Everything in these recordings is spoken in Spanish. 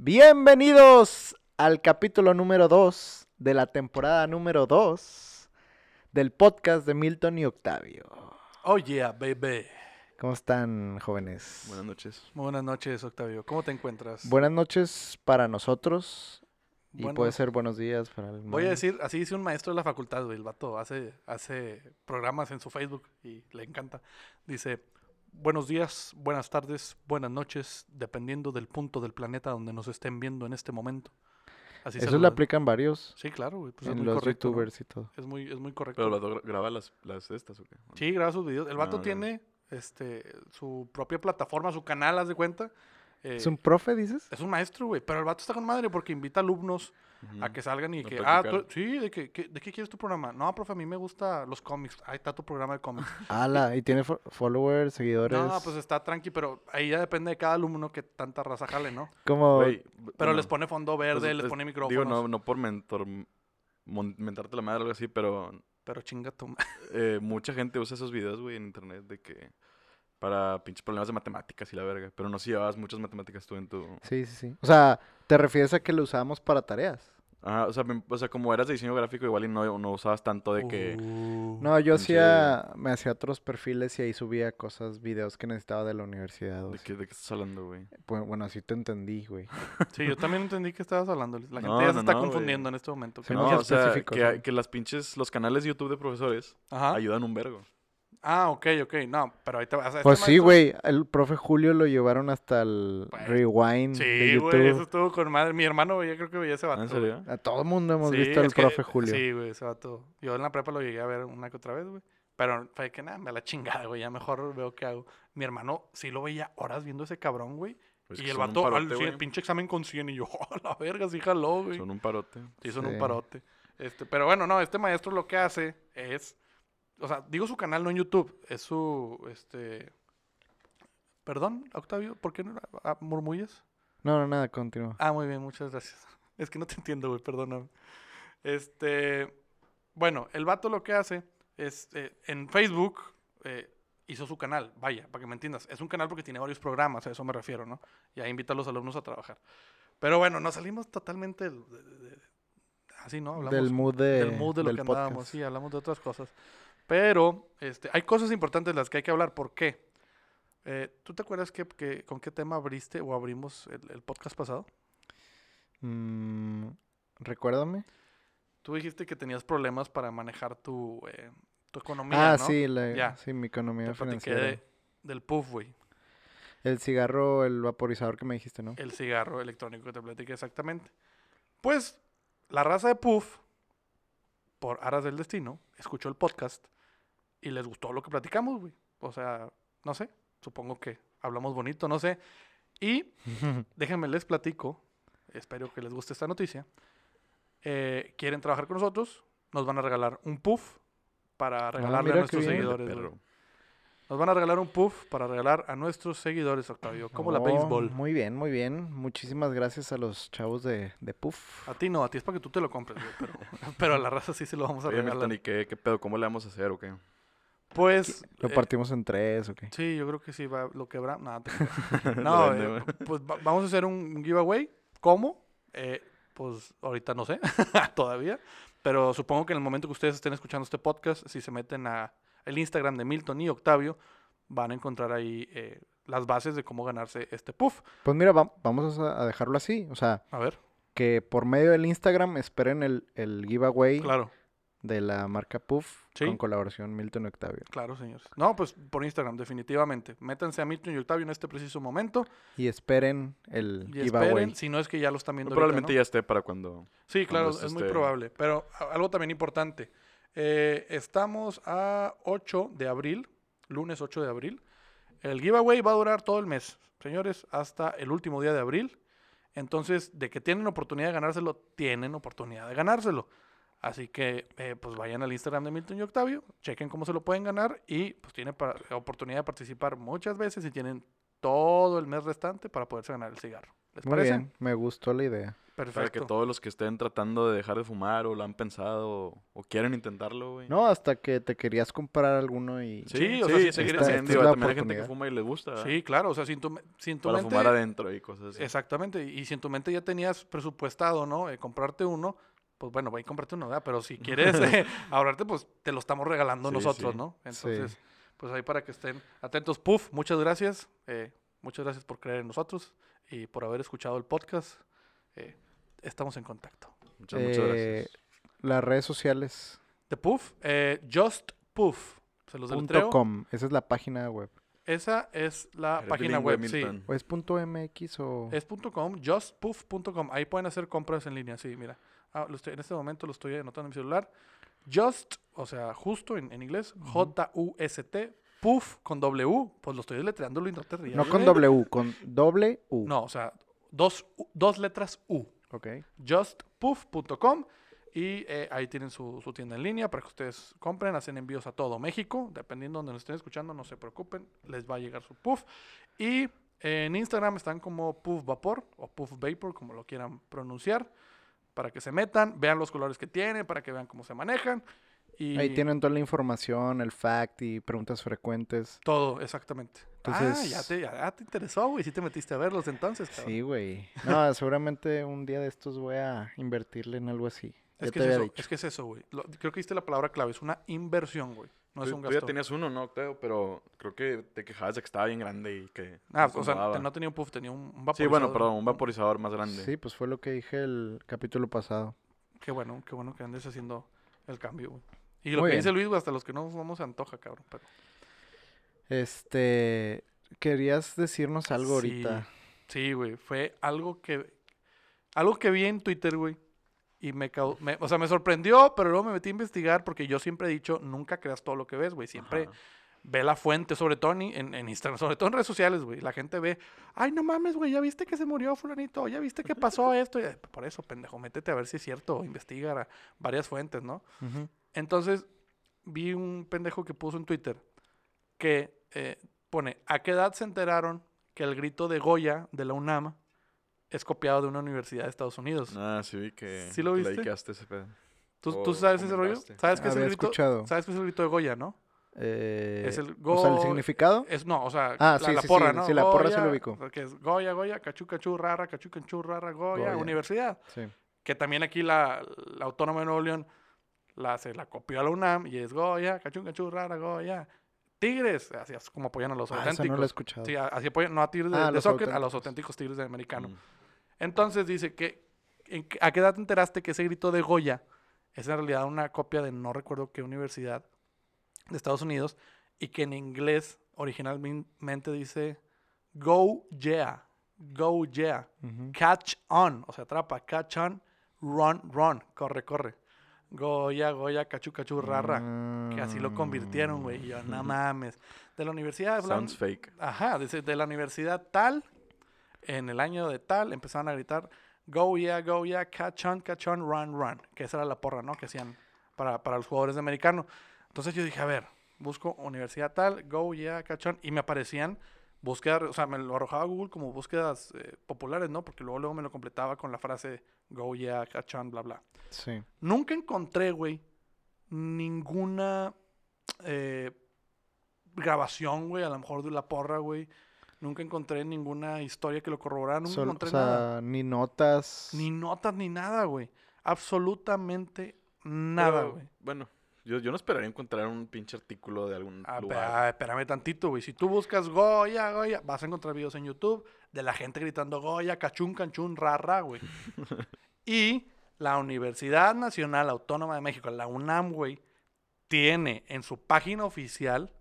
Bienvenidos al capítulo número 2 de la temporada número 2 del podcast de Milton y Octavio. Oh yeah, baby. ¿Cómo están, jóvenes? Buenas noches. Muy buenas noches, Octavio. ¿Cómo te encuentras? Buenas noches para nosotros y Bueno, puede ser buenos días para el Voy a decir, así dice un maestro de la facultad, güey. El vato hace, hace programas en su Facebook y le encanta. Dice, buenos días, buenas tardes, buenas noches, dependiendo del punto del planeta donde nos estén viendo en este momento. Así se Eso lo- aplican varios Sí, claro, güey. Pues es en muy los correcto. ¿no? youtubers y todo. Es muy, es muy correcto. ¿Pero el vato gra- graba las, las estas o qué? Sí, graba sus videos. El vato Ah, ya. tiene este, su propia plataforma, su canal, haz de cuenta. Eh, ¿Es un profe, dices? es un maestro, güey. Pero el vato está con madre porque invita alumnos A que salgan y que, ah, tú- sí, de que, que- ¿de qué quieres tu programa? No, profe, a mí me gusta los cómics. Ahí está tu programa de cómics. Ala, y tiene fo- followers, seguidores. no, pues está tranqui, pero ahí ya depende de cada alumno que tanta raza jale, ¿no? Como Güey, Pero bueno, les pone fondo verde, pues, les es- pone micrófonos. Digo, no, no por mentor, mon- mentarte la madre o algo así, pero Pero chinga tu eh, mucha gente usa esos videos, güey, en internet de que... Para pinches problemas de matemáticas y la verga. Pero no si llevabas muchas matemáticas tú en tu... Sí, sí, sí. O sea, ¿te refieres a que lo usamos para tareas? Ajá, o sea, o sea, como eras de diseño gráfico, igual y no, no usabas tanto de que... Uh, No, yo hacía, me hacía otros perfiles y ahí subía cosas, videos que necesitaba de la universidad. o ¿De qué, de qué estás hablando, güey? Pues, bueno, así te entendí, güey. Sí, yo también entendí que estabas hablando. La gente No, ya se no, está güey. confundiendo en este momento. Sí, que no, o sea, que, las pinches... Los canales de YouTube de profesores Ajá. ayudan un vergo. Ah, ok, ok. No, pero ahí te vas a... Pues sí, güey, el profe Julio lo llevaron hasta el Bueno, rewind de Sí, YouTube. güey, eso estuvo con madre. Mi hermano, yo creo que veía ese vato. ¿Ah, ¿En güey. serio? A todo mundo hemos Sí, visto al que- profe Julio. Sí, güey, ese vato. Yo en la prepa lo llegué a ver una que otra vez, güey. Pero fue que nada, me la chingada, güey. Ya mejor veo qué hago. Mi hermano sí lo veía horas viendo ese cabrón, güey. Pues y el son un vato, al sí, el pinche examen con 100. Y yo, a la verga, sí jaló, güey. Son un parote. Sí, son Sí. un parote. Este, pero bueno, no, este maestro lo que hace es. O sea, digo su canal, no en YouTube. Es su. Este. Perdón, Octavio, ¿por qué no ah, murmullas? No, no, nada, continúa. Ah, muy bien, muchas gracias. Es que no te entiendo, güey, perdóname. Este, bueno, el vato lo que hace es, eh, en Facebook eh, hizo su canal, vaya, para que me entiendas. Es un canal porque tiene varios programas, a eso me refiero, ¿no? Y ahí invita a los alumnos a trabajar. Pero bueno, nos salimos totalmente del- de- de- de- así, ¿no? Hablamos del mood de, del mood de lo del que podcast. andábamos, sí, hablamos de otras cosas. Pero este, hay cosas importantes de las que hay que hablar. ¿Por qué? Eh, ¿Tú te acuerdas que, que- con qué tema abriste o abrimos el- el podcast pasado? Mm, recuérdame. Tú dijiste que tenías problemas para manejar tu, eh, tu economía, ah, ¿no? sí, la, Ya. sí, mi economía Te financiera. de- del puff, güey. El cigarro, el vaporizador que me dijiste, ¿no? El cigarro electrónico que te platiqué exactamente. Pues, la raza de puff, por aras del destino, escuchó el podcast y les gustó lo que platicamos, güey. O sea, no sé, supongo que hablamos bonito, no sé. Y déjenme les platico, espero que les guste esta noticia. Eh, quieren trabajar con nosotros, nos van a regalar un puff para regalarle a Ah, qué nuestros seguidores. Nos van a regalar un puff para regalar a nuestros seguidores, Octavio. Como la Oh, béisbol. Muy bien, muy bien. Muchísimas gracias a los chavos de, de Puff. A ti no, a ti es para que tú te lo compres, güey, pero, pero a la raza sí se lo vamos a Oye, regalar. Milton, ¿y qué, qué pedo? ¿Cómo le vamos a hacer o qué? Pues. Lo eh, partimos en tres, ¿ok? sí, yo creo que sí, va, lo. No, te creas. no eh, pues va- vamos a hacer un giveaway. ¿Cómo? Eh, pues ahorita no sé, todavía. Pero supongo que en el momento que ustedes estén escuchando este podcast, si se meten a el Instagram de Milton y Octavio, van a encontrar ahí eh, las bases de cómo ganarse este puff. Pues mira, va- vamos a a dejarlo así. O sea, A ver, que por medio del Instagram esperen el, el giveaway claro. De la marca Puff Sí. con colaboración Milton y Octavio. Claro, señores. No, pues por Instagram, definitivamente. Métanse a Milton y Octavio en este preciso momento. Y esperen el Y giveaway. esperen, si no es que ya lo están viendo. Probablemente ¿no? ya esté para cuando... Sí, claro, cuando es muy probable. Pero algo también importante. eh, estamos a 8 de abril, lunes 8 de abril. El giveaway va a durar todo el mes, señores, hasta el último día de abril. Entonces, de que tienen oportunidad de ganárselo, tienen oportunidad de ganárselo. Así que, eh, pues vayan al Instagram de Milton y Octavio, chequen cómo se lo pueden ganar y pues tienen oportunidad de participar muchas veces y tienen todo el mes restante para poderse ganar el cigarro. ¿Les Muy parece? bien, me gustó la idea. Para que Perfecto. todos los que estén tratando de dejar de fumar o lo han pensado o, o quieren intentarlo, güey. No, hasta que te querías comprar alguno y... Sí, o sea, es la también hay gente que oportunidad. fuma y le gusta. ¿verdad? Sí, claro, o sea, si en tu, me- si en tu Para mente... fumar adentro y cosas así. Exactamente, y si en tu mente ya tenías presupuestado, ¿no? Eh, comprarte uno, pues bueno, va y comprarte uno, ¿verdad? Pero si quieres eh, ahorrarte, pues te lo estamos regalando Sí, nosotros, sí. ¿no? Sí. Entonces, pues ahí para que estén atentos. Puff, muchas gracias. eh, muchas gracias por creer en nosotros y por haber escuchado el podcast. eh, estamos en contacto. Muchas, muchas Eh, gracias. Las redes sociales. De Puff, eh, Just Puff. Se los Punto com. Esa es la página web. Esa es la Eres página web, sí. ¿O es punto MX o...? Es punto .com, justpuff.com. Ahí pueden hacer compras en línea, sí, mira. Ah, lo estoy- en este momento lo estoy anotando en mi celular. Just, o sea, justo en, en inglés, J-U-S-T, puff con W, pues lo estoy deletreando y no te rías. No con. W, con doble U. No, o sea, dos, dos letras U. Ok. justpuff.com y eh, ahí tienen su, su tienda en línea para que ustedes compren, hacen envíos a todo México, dependiendo de donde nos estén escuchando, no se preocupen, les va a llegar su puff. Y eh, en Instagram están como Puff Vapor o Puff Vapor, como lo quieran pronunciar, para que se metan, vean los colores que tiene, para que vean cómo se manejan. Y Ahí tienen toda la información, el fact y preguntas frecuentes. todo, exactamente. ah, Entonces- ya te, ya te interesó, güey, sí te metiste a verlos entonces. cabrón. Sí, güey. No, seguramente un día de estos voy a invertirle en algo así. Ya Es que te es, había eso, dicho. es que es eso, güey. Creo que diste la palabra clave, es una inversión, güey. No es Tú, ya tenías uno, ¿no, Octavio? Pero creo que te quejabas de que estaba bien grande y que... Ah, no o sea, te- no tenía un puff, tenía un, un Sí, vaporizador. bueno, perdón, un vaporizador más grande. Sí, pues fue lo que dije el capítulo pasado. Qué bueno, qué bueno que andes haciendo el cambio, güey. Y lo Muy que bien. dice Luis, güey, hasta los que no fumamos se antoja, cabrón. Pero... Este, querías decirnos algo Sí, ahorita. Sí, güey, fue algo que... Algo que vi en Twitter, güey. Y me, me- O sea, me sorprendió, pero luego me metí a investigar porque yo siempre he dicho, nunca creas todo lo que ves, güey. Siempre Ajá. ve la fuente, sobre todo en, en, Instagram, sobre todo en redes sociales, güey. La gente ve, ay, no mames, güey, ya viste que se murió fulanito, ya viste que pasó esto. Y, "Eh, Por eso, pendejo, métete a ver si es cierto, investiga a varias fuentes, ¿no? Entonces, vi un pendejo que puso en Twitter que eh, pone, ¿a qué edad se enteraron que el grito de Goya de la UNAM es copiado de una universidad de Estados Unidos? Ah, sí vi que... ¿Sí lo que viste? ese pedo. ¿Tú, o tú sabes ese rollo? ¿Sabes qué es el grito? escuchado. ¿Sabes qué es el grito de Goya, no? Eh, Es el O sea, el significado. Es, no, o sea, Ah, la, sí, la sí, porra, sí, ¿no? sí, la porra sí lo Goya, ubico. Que es Goya, Goya, cachú, cachú, rara, cachú, cachú, rara, Goya, Goya. universidad. Sí. Que también aquí la, la Autónoma de Nuevo León la, se la copió a la UNAM y es Goya, cachú, cachú, rara, Goya. Tigres, así es como apoyan a los Ah, esa auténticos. no la he escuchado. Sí, así apoyan, no a Tigres de, Ah, de soccer, a los auténticos. auténticos Tigres de americano. Mm. Entonces dice que, ¿en qué- ¿a qué edad te enteraste que ese grito de Goya es en realidad una copia de no recuerdo qué universidad de Estados Unidos y que en inglés originalmente dice Go yeah, Go yeah, catch on, o sea, atrapa, catch on, run, run, corre, corre. Goya, Goya, cachu, cachu, rara. Que así lo convirtieron, güey. Y yo, no mames. De la universidad Blan- Sounds fake. Ajá, de, de la universidad tal, en el año de tal, empezaron a gritar, go yeah, go yeah, catch on, catch on, run, run. Que esa era la porra, ¿no? Que hacían para, para los jugadores de americano. Entonces yo dije, a ver, busco universidad tal, go yeah, catch on, y me aparecían búsquedas, o sea, me lo arrojaba Google como búsquedas eh, populares, ¿no? Porque luego, luego me lo completaba con la frase go yeah, catch on, bla, bla. Sí. Nunca encontré, güey, ninguna eh, grabación, güey, a lo mejor de la porra, güey. Nunca encontré ninguna historia que lo corroborara, nunca Sol- o encontré sea, nada. ni notas. Ni notas ni nada, güey. Absolutamente nada, Pero, güey. Bueno, yo, yo no esperaría encontrar un pinche artículo de algún Ah, lugar. ah, espérame tantito, güey. Si tú buscas Goya, Goya, vas a encontrar videos en YouTube de la gente gritando Goya, cachún, canchún, rara, güey. y la Universidad Nacional Autónoma de México, la UNAM, güey, tiene en su página oficial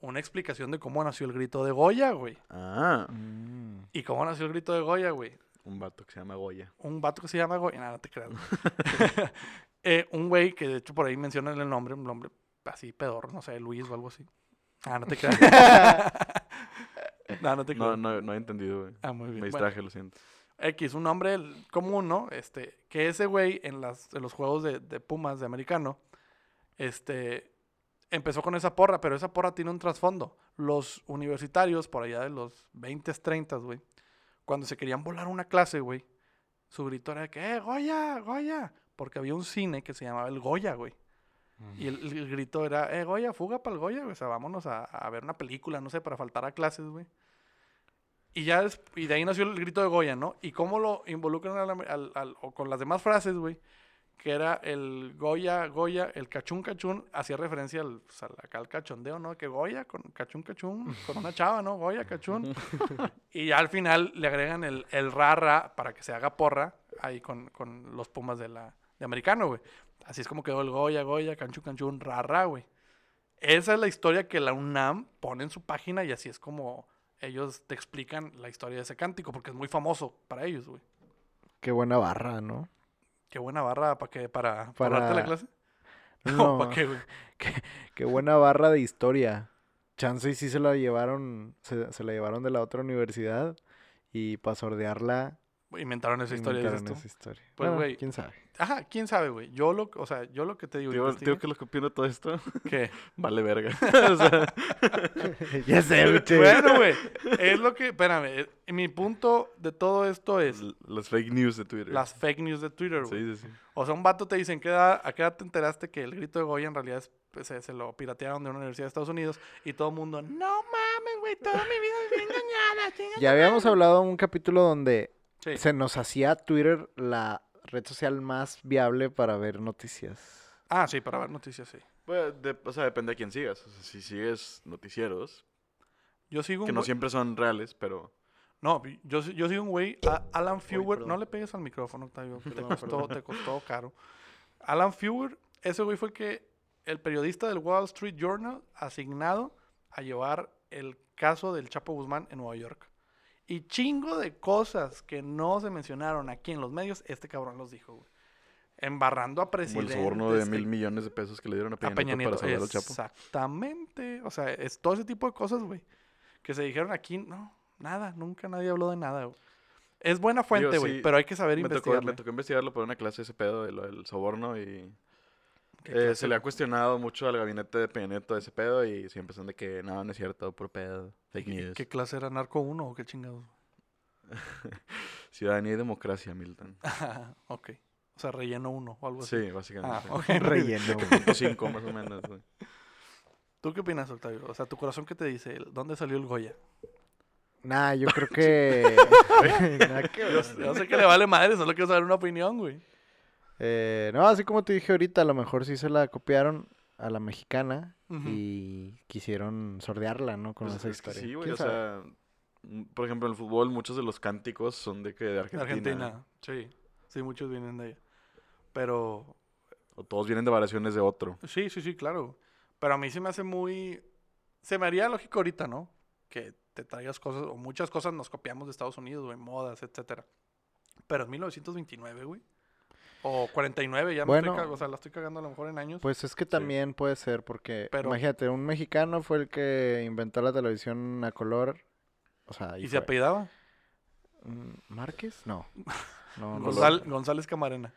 una explicación de cómo nació el grito de Goya, güey. Ah, Mm. ¿Y cómo nació el grito de Goya, güey? un vato que se llama Goya. un vato que se llama Goya. Nada, no te creas. Eh, un güey que de hecho por ahí mencionan el nombre, un nombre así pedorro, no sé, Luis o algo así. Ah, no te creas. no, no te creas. No, no, no he entendido, güey. Ah, muy bien. Me Bueno, distraje, lo siento. X, un nombre común, ¿no? Este, que ese güey en, las, en los juegos de, de Pumas de americano, este, empezó con esa porra, pero esa porra tiene un trasfondo. Los universitarios, por allá de los 20, 30, güey, cuando se querían volar una clase, güey, su grito era de que, ¡eh, Goya, Goya! Porque había un cine que se llamaba el Goya, güey. Y el, el grito era, ¡eh, Goya, fuga para el Goya! güey, O sea, vámonos a, a ver una película, no sé, para faltar a clases, güey. Y ya y de ahí nació el grito de Goya, ¿no? Y cómo lo involucran con las demás frases, güey, que era el Goya, Goya, el cachún, cachún, hacía referencia al, pues, al- al cachondeo, ¿no? Que Goya con cachún, cachún, con una chava, ¿no? Goya, cachún. y ya al final le agregan el, el ra, ra para que se haga porra ahí con, con los pumas de la de americano, güey. Así es como quedó el Goya, Goya, canchún, canchún, ra, ra, güey. Esa es la historia que la UNAM pone en su página y así es como ellos te explican la historia de ese cántico, porque es muy famoso para ellos, güey. Qué buena barra, ¿no? Qué buena barra para que para, para Para- darte la clase. No, ¿Para qué, güey? Qué buena barra de historia. Chance y sí se la llevaron, se, se la llevaron de la otra universidad y para sordearla Inventaron esa historia, dices inventaron tú. esa historia. Pues, Bueno, güey, quién sabe. Ajá, quién sabe, güey. Yo lo, o sea, yo lo que te digo, Digo, digo que lo que opino todo esto que vale verga. o sea, ya sé, biche. bueno, güey, es lo que, espérame, eh, mi punto de todo esto es l- las fake news de Twitter. las fake news de Twitter, güey. Sí, sí, sí. O sea, un vato te dicen, ¿qué edad- ¿a qué edad te enteraste que el grito de Goya en realidad es- pues, se, se lo piratearon de una universidad de Estados Unidos? Y todo el mundo, no mames, güey, toda mi vida viví engañada, Ya habíamos madre". hablado en un capítulo donde Sí. se nos hacía Twitter la red social más viable para ver noticias. Ah, sí, para ver noticias, sí. Bueno, de- o sea, depende de quién sigas. O sea, si sigues noticieros, Yo sigo un que no siempre son reales, pero... No, yo, yo sigo un güey, Alan Fewer, no le pegues al micrófono, Octavio, te, Perdón, costó, perdón. te costó caro. Alan Fewer, ese güey fue el que, el periodista del Wall Street Journal, asignado a llevar el caso del Chapo Guzmán en Nueva York. Y chingo de cosas que no se mencionaron aquí en los medios, este cabrón los dijo, güey. Embarrando a Como el soborno de mil millones de pesos que le dieron a a Peña, Nieto Nieto. para salvar al Chapo. Exactamente. O sea, es todo ese tipo de cosas, güey. Que se dijeron aquí, no, nada, nunca nadie habló de nada, güey. Es buena fuente, güey, sí, pero hay que saber investigarle. me tocó investigarlo por una clase ese pedo de lo del soborno y ¿Qué eh, se le ha cuestionado mucho al gabinete de Peña Nieto ese pedo y siempre son de que no, no es cierto, por pedo, fake ¿Qué, news. qué clase era narco 1 o qué chingados? Ciudadanía y democracia, Milton. ok. O sea, relleno 1 o algo así. Sí, básicamente. Ah, ok. Relleno. güey. Punto cinco más o menos, güey. ¿Tú qué opinas, Octavio? O sea, tu corazón qué te dice, ¿dónde salió el Goya? Nah, yo creo que... Nada que ver. Yo sé que le vale madre, solo quiero saber una opinión, güey. Eh, no, así como te dije ahorita, a lo mejor sí se la copiaron a la mexicana y quisieron sordearla, ¿no? Con Pues esa es historia. sí, güey. ¿Quién O sabe? sea, por ejemplo, en el fútbol muchos de los cánticos son de que de De Argentina. Argentina, sí. Sí, muchos vienen de allá. Pero O todos vienen de variaciones de otro. Sí, sí, sí, claro. Pero a mí se me hace muy... Se me haría lógico ahorita, ¿no? Que te traigas cosas, o muchas cosas nos copiamos de Estados Unidos, güey, modas, etcétera. Pero en 1929, güey. O 49, ya me Bueno. estoy cag- o sea, la estoy cagando a lo mejor en años. Pues es que también puede ser porque, Pero- imagínate, un mexicano fue el que inventó la televisión a color. O sea, ¿Y se apellidaba? Mm, ¿Márquez? No. No, no. Gonzal- González Camarena.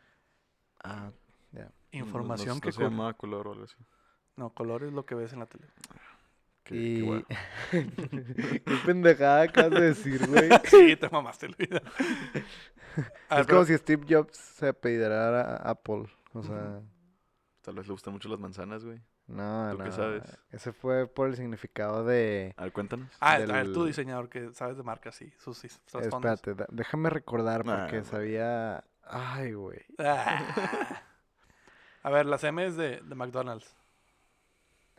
Ah, ya. Información No- no que... se llama color o algo así. No, color es lo que ves en la tele. Qué- qué y... Qué pendejada acabas de decir, güey. sí, te mamaste el video. Ah, es como si Steve Jobs se apellidara a Apple. O sea, Tal vez le gustan mucho las manzanas, güey. no, ¿Tú qué no. sabes? Ese fue por el significado de... A ver, cuéntanos. Ah, a ver, tú del- diseñador que sabes de marcas, sí. Sus sus trasfondos. Espérate, da- déjame recordar Nah, porque sabía... Ay, güey. Ah. A ver, las M es de, de McDonald's.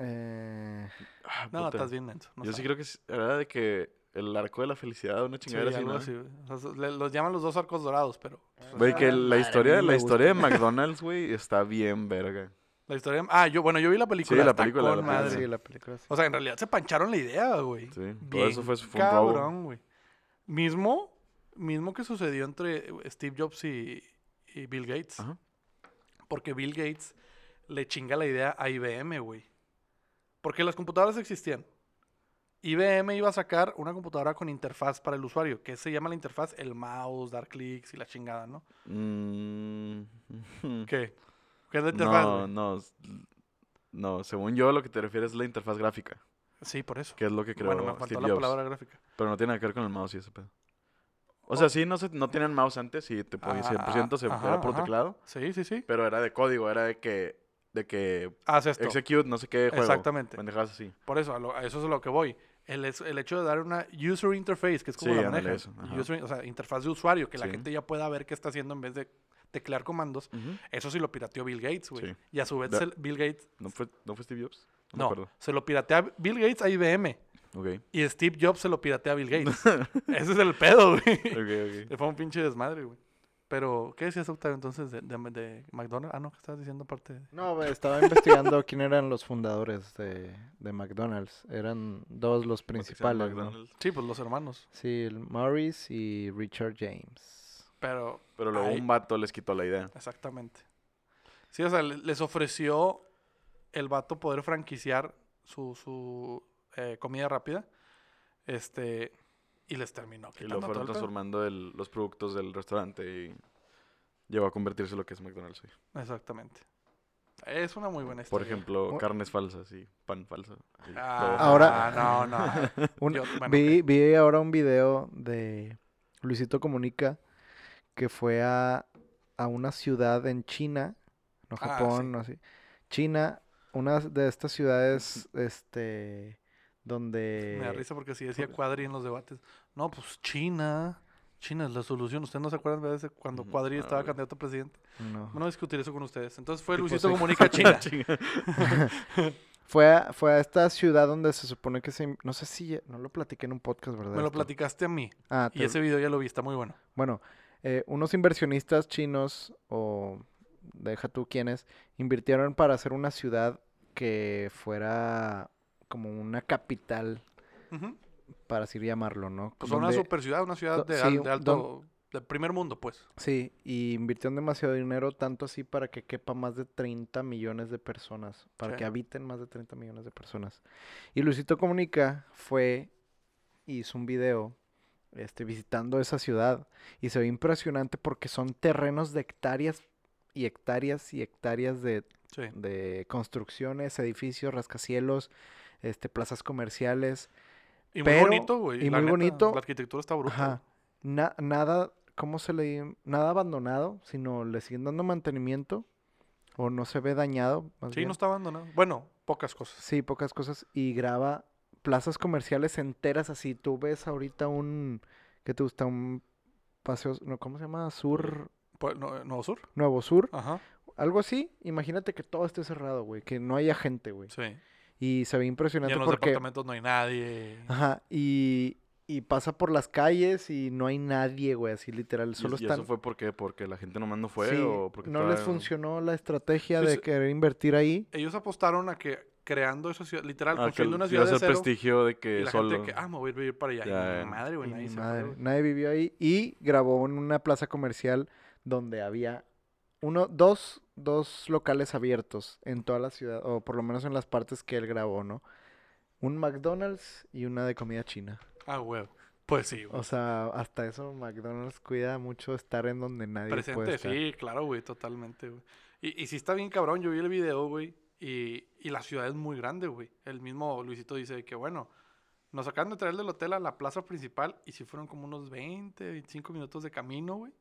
Eh... Ah, No, estás bien menso. no Yo sí creo que es- era de que el arco de la felicidad, una Sí, chingadera así, ¿no? así, güey. O sea, le- los llaman los dos arcos dorados, pero... Güey, que la madre, historia, la historia de. McDonald's, güey, está bien verga. La historia... Ah, yo, bueno, yo vi la película. la película, la película. madre. Sí, la película sí. O sea, en realidad se pancharon la idea, güey. Sí, todo Bien eso fue, fue cabrón, güey. Mismo, mismo que sucedió entre Steve Jobs y, y Bill Gates. Ajá. Porque Bill Gates le chinga la idea a IBM, güey. Porque las computadoras existían. IBM iba a sacar una computadora con interfaz para el usuario, que se llama la interfaz el mouse, dar clics y la chingada, ¿no? Mm, ¿Qué? ¿Qué es la interfaz? no, no. No, según yo, lo que te refieres es la interfaz gráfica, Sí, por eso. que es lo que creó Bueno, me faltó Steve la Jobs. palabra gráfica. Pero no tiene nada que ver con el mouse y ese pedo. O sea, sí, no, se, no tenían mouse antes y te podía Ah, 100% se, ajá, era por ajá. teclado. Sí, sí, sí. Pero era de código, era de que, de que Haz esto. execute no sé qué juego. Exactamente. Pendejadas así. Por eso, a, lo- a eso es a lo que voy. El, el hecho de dar una user interface, que es como Sí, la manejas. User- o sea, interfaz de usuario, que la gente ya pueda ver qué está haciendo en vez de teclear comandos. Eso sí lo pirateó Bill Gates, güey. Sí. Y a su vez Da- Bill Gates... ¿No fue, ¿No fue Steve Jobs? No, No, se lo piratea Bill Gates a IBM. Ok. Y Steve Jobs se lo piratea a Bill Gates. Ese es el pedo, güey. Ok, ok. Fue un pinche desmadre, güey. Pero, ¿qué decías, Octavio, entonces de, de, de McDonald's? Ah, no, ¿qué estabas diciendo aparte? de- No, estaba investigando quién eran los fundadores de, de McDonald's. Eran dos los que principales, ¿no? Sí, pues los hermanos. Sí, el Morris y Richard James. Pero, Pero luego un vato les quitó la idea. exactamente. Sí, o sea, le- les ofreció el vato poder franquiciar su, su eh, comida rápida. Este, y les terminó Y quitando lo todo fueron transformando el- los productos del restaurante y llegó a convertirse en lo que es McDonald's hoy. Exactamente. Es una muy buena Por historia. ejemplo, O- carnes falsas y pan falso. y Ah. Ahora- no, no. Un- Yo- bueno, vi, vi ahora un video de Luisito Comunica que fue a, a una ciudad en China, no Ah, Japón, sí. no así. China, una de estas ciudades, este, donde... Me da risa porque si decía Cuadri en los debates. No, pues China. China es la solución. ¿Ustedes no se acuerdan de cuando. Cuadri estaba candidato a presidente? No. No discutir eso con ustedes. Entonces fue Luisito sí. Comunica China. Fue a, fue a esta ciudad donde se supone que se... No sé si... No lo platiqué en un podcast, ¿verdad? Me lo esto? platicaste a mí. Ah, Y te- ese video ya lo vi. Está muy bueno. Bueno, eh, unos inversionistas chinos, o deja tú quiénes, invirtieron para hacer una ciudad que fuera como una capital, para así llamarlo, ¿no? Pues una super ciudad, una ciudad de, sí, al- de alto. del primer mundo, pues. Sí, y invirtieron demasiado dinero, tanto así para que quepa más de 30 millones de personas, para Sí. que habiten más de 30 millones de personas. Y Luisito Comunica fue, hizo un video este, visitando esa ciudad y se ve impresionante porque son terrenos de hectáreas y hectáreas y hectáreas de, Sí. de construcciones, edificios, rascacielos, este, plazas comerciales. Y muy Pero- bonito, güey. y la muy neta, bonito. La arquitectura está brutal. Ajá. Na- nada, ¿cómo se le Nada abandonado, sino le siguen dando mantenimiento o no se ve dañado. más Sí, bien. no está abandonado. Bueno, pocas cosas. Sí, pocas cosas. Y graba plazas comerciales enteras así. Tú ves ahorita un, ¿qué te gusta? Un paseo, no, ¿cómo se llama? Sur, Pues, no- Nuevo Sur. Nuevo Sur. Ajá. Algo así. Imagínate que todo esté cerrado, güey. Que no haya gente, güey. Sí. Y se ve Y impresionante en los porque... departamentos no hay nadie. Ajá. Y, y pasa por las calles y no hay nadie, güey. Así literal. ¿Y, Solo y están... eso fue porque, porque la gente nomás no fue Sí, o porque no les funcionó la estrategia Pues, de querer invertir ahí. Ellos apostaron a que creando esa ciudad, literal, Ah, construyendo una ciudad de cero. prestigio de Y que la solo... gente que, ah, me voy a vivir para allá. Ya, y madre, güey, Y nadie ni se fue, madre, güey. nadie vivió ahí y grabó en una plaza comercial donde había uno, dos, dos locales abiertos en toda la ciudad, o por lo menos en las partes que él grabó, ¿no? Un McDonald's y una de comida china. Ah, güey. Pues sí, güey. O sea, hasta eso McDonald's cuida mucho estar en donde nadie puede Presente, estar. sí, claro, güey, totalmente, güey. Y, y sí está bien cabrón, yo vi el video, güey, y, y la ciudad es muy grande, güey. El mismo Luisito dice que, bueno, nos acaban de traer del hotel a la plaza principal y sí fueron como unos 20, 25 minutos de camino, güey.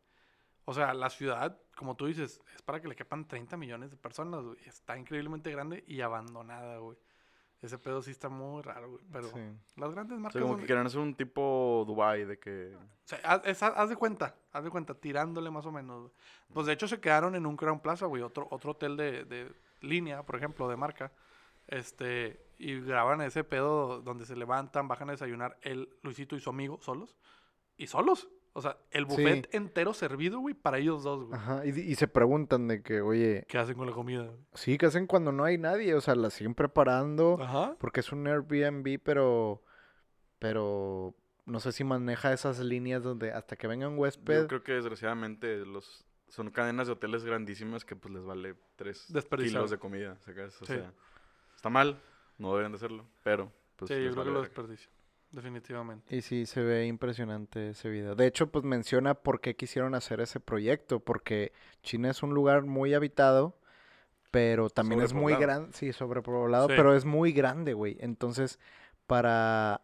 O sea, la ciudad, como tú dices, es para que le quepan 30 millones de personas, güey. Está increíblemente grande y abandonada, güey. Ese pedo sí está muy raro, güey. Pero Sí. las grandes O marcas... sea, como donde- que querían hacer un tipo Dubai de que... o sea, haz, es- haz de cuenta, haz de cuenta, tirándole más o menos. güey. Pues de hecho se quedaron en un Crown Plaza, güey, otro, otro hotel de, de línea, por ejemplo, de marca. Este, y graban ese pedo donde se levantan, bajan a desayunar él, Luisito y su amigo solos. Y solos. O sea, el buffet entero servido, güey, para ellos dos, güey. Ajá, y, y se preguntan de que, oye, ¿Qué hacen con la comida? sí, ¿qué hacen cuando no hay nadie? O sea, la siguen preparando. Ajá. Porque es un Airbnb, pero. Pero. No sé si maneja esas líneas donde hasta que venga un huésped. Yo creo que desgraciadamente los... Son cadenas de hoteles grandísimas que pues les vale 3 Desperdiciar. kilos de comida, ¿sacas? O Sí. sea, está mal, no deberían de hacerlo, pero pues sí, yo les creo que vale lo verga. Definitivamente. Y sí, se ve impresionante ese video. De hecho, pues menciona por qué quisieron hacer ese proyecto. Porque China es un lugar muy habitado, pero también es muy grande. Sí, sobrepoblado, Sí. pero es muy grande, güey. Entonces, para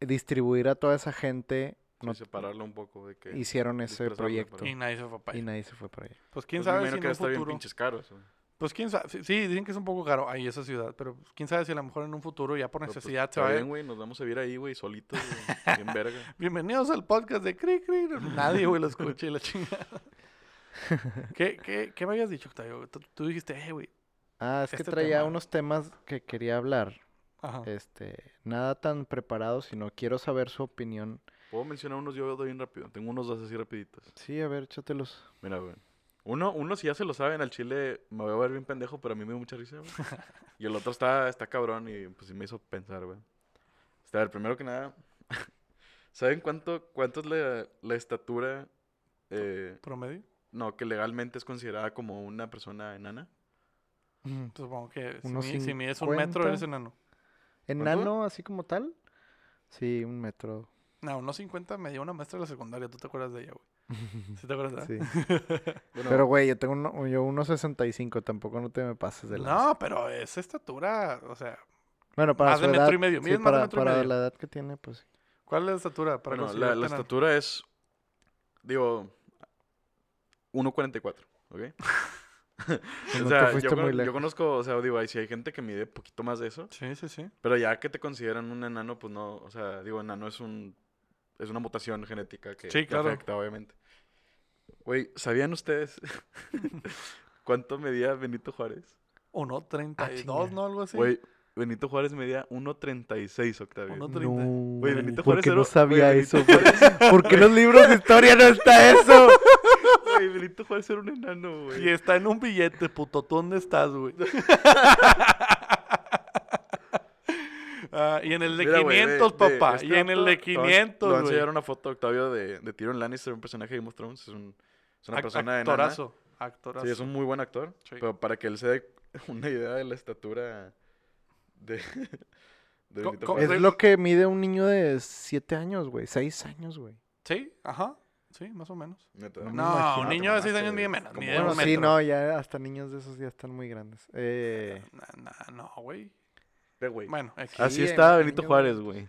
distribuir a toda esa gente No- separarlo un poco de que... hicieron ese proyecto Y nadie se fue para y allá. nadie se fue para allá. Pues quién Pues sabe si imagino en que un está bien futuro... pinches caros. güey. Pues quién sabe. Sí, dicen que es un poco caro ahí esa ciudad, pero pues, quién sabe si a lo mejor en un futuro ya por pues, necesidad se va a... bien, güey, nos vamos a vivir ahí, güey, solitos, bien verga. Bienvenidos al podcast de Cri Cri. Nadie, güey, lo escucha y la chingada. ¿Qué, qué, ¿Qué me habías dicho, Octavio? Tú, tú dijiste, eh, güey. Ah, es que Este traía tema- unos temas que quería hablar. Ajá. Este, nada tan preparado, sino quiero saber su opinión. Puedo mencionar unos yo doy bien rápido. Tengo unos dos así rapiditos. Sí, a ver, échatelos. Mira, güey. Uno, uno si ya se lo saben, al chile me voy a ver bien pendejo, pero a mí me dio mucha risa, güey. y el otro está, está cabrón y pues sí me hizo pensar, güey. Este, a ver, primero que nada, ¿saben cuánto, cuánto es la, la estatura, eh, ¿Promedio? no, que legalmente es considerada como una persona enana? Pues Supongo que si, Unos mi- si mides un metro 50. eres enano. ¿Enano así como tal? Sí, un metro. No, unos 50 me dio una maestra de la secundaria. ¿Tú te acuerdas de ella, güey? ¿Sí te acuerdas? Sí. Bueno, Pero, güey, yo tengo uno, yo 1.65, tampoco no te me pases de la. No, pero es estatura, o sea, Bueno, para más su de metro edad, y medio. sí, Mides más de para, metro y para medio. la edad que tiene, pues sí. ¿cuál es la estatura? Para bueno, la, la estatura es, digo, 1.44, ¿ok? O sea, yo, con- conozco, o sea, digo, ahí si hay gente que mide poquito más de eso, Sí, sí, sí. pero ya que te consideran un enano, pues no, o sea, digo, enano es un, es una mutación genética que, Sí, que claro. afecta, obviamente. Güey, ¿sabían ustedes cuánto medía Benito Juárez? 1.32, chinga. ¿no? Algo así. Güey, Benito Juárez medía 1.36, Octavio. Uno- No, 30. Güey, Benito ¿por Juárez qué era- no sabía Benito eso? ¿Por qué en los libros de historia no está eso? Güey, Benito Juárez era un enano, güey. Y está en un billete, puto. ¿Tú dónde estás, güey? Ah, y en el de Mira, güey, 500, de- de papá. este y en el vato, de te voy a- 500, Te voy a güey. enseñar una foto, Octavio, de, de Tyrion Lannister, un personaje de Game of Thrones. Es, un, es una Ac- persona enana. actorazo. Actorazo. Sí, es un muy buen actor. Sí. Pero para que él se dé una idea de la estatura de, de Co- Benito co- Juárez. Es lo que mide un niño de 7 años, güey. 6 años, güey. Sí, ajá. Sí, más o menos. Neta. No me No, imagino. un te niño de 6 mamaste, años mide menos. Como Mide Bueno, un sí, metro. no, ya hasta niños de esos ya están muy grandes. Eh, no, güey. Güey. Bueno. Así Sí, está en Benito Juárez, güey.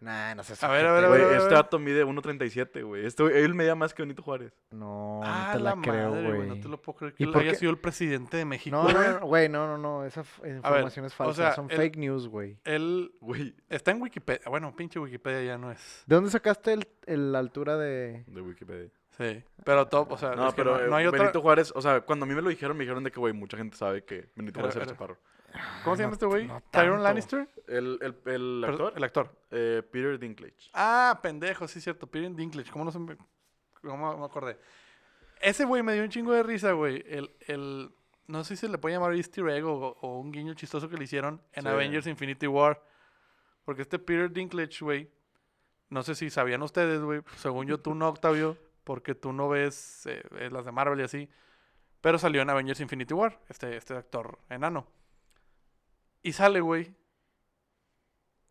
nah, no sé. A ver, a ver, a ver, a ver. este dato mide 1.37, güey. Este, güey, él medía más que Benito Juárez. No, ah, no te la, creo, madre, güey. No te lo puedo creer ¿Y que él por haya sido el presidente de México. No, güey. no, no, güey, no, no, no. Esa información es o falsa. sea, Son el- fake news, güey. Él Güey, está en Wikipedia. Bueno, pinche Wikipedia ya no es. ¿De dónde sacaste el, el- la altura de...? de Wikipedia. Sí. Pero todo, o sea, No, es que pero no, eh, no hay otra. Benito Juárez, o sea, cuando a mí me lo dijeron, me dijeron de que, güey, mucha gente sabe que Benito Juárez era era- chaparro. ¿Cómo se llama no- este güey? no ¿Tyron tanto. Lannister? El, el, el actor, El actor. eh, Peter Dinklage. Ah, pendejo, sí es cierto. Peter Dinklage. ¿Cómo no se me... ¿Cómo me acordé? Ese güey me dio un chingo de risa, güey. El, el... No sé si se le puede llamar easter egg o, o un guiño chistoso que le hicieron en Sí. Avengers Infinity War. Porque este Peter Dinklage, güey... No sé si sabían ustedes, güey. Según yo, tú no, Octavio. Porque tú no ves eh, eh, las de Marvel y así. Pero salió en Avengers Infinity War. Este, este actor enano. Y sale, güey.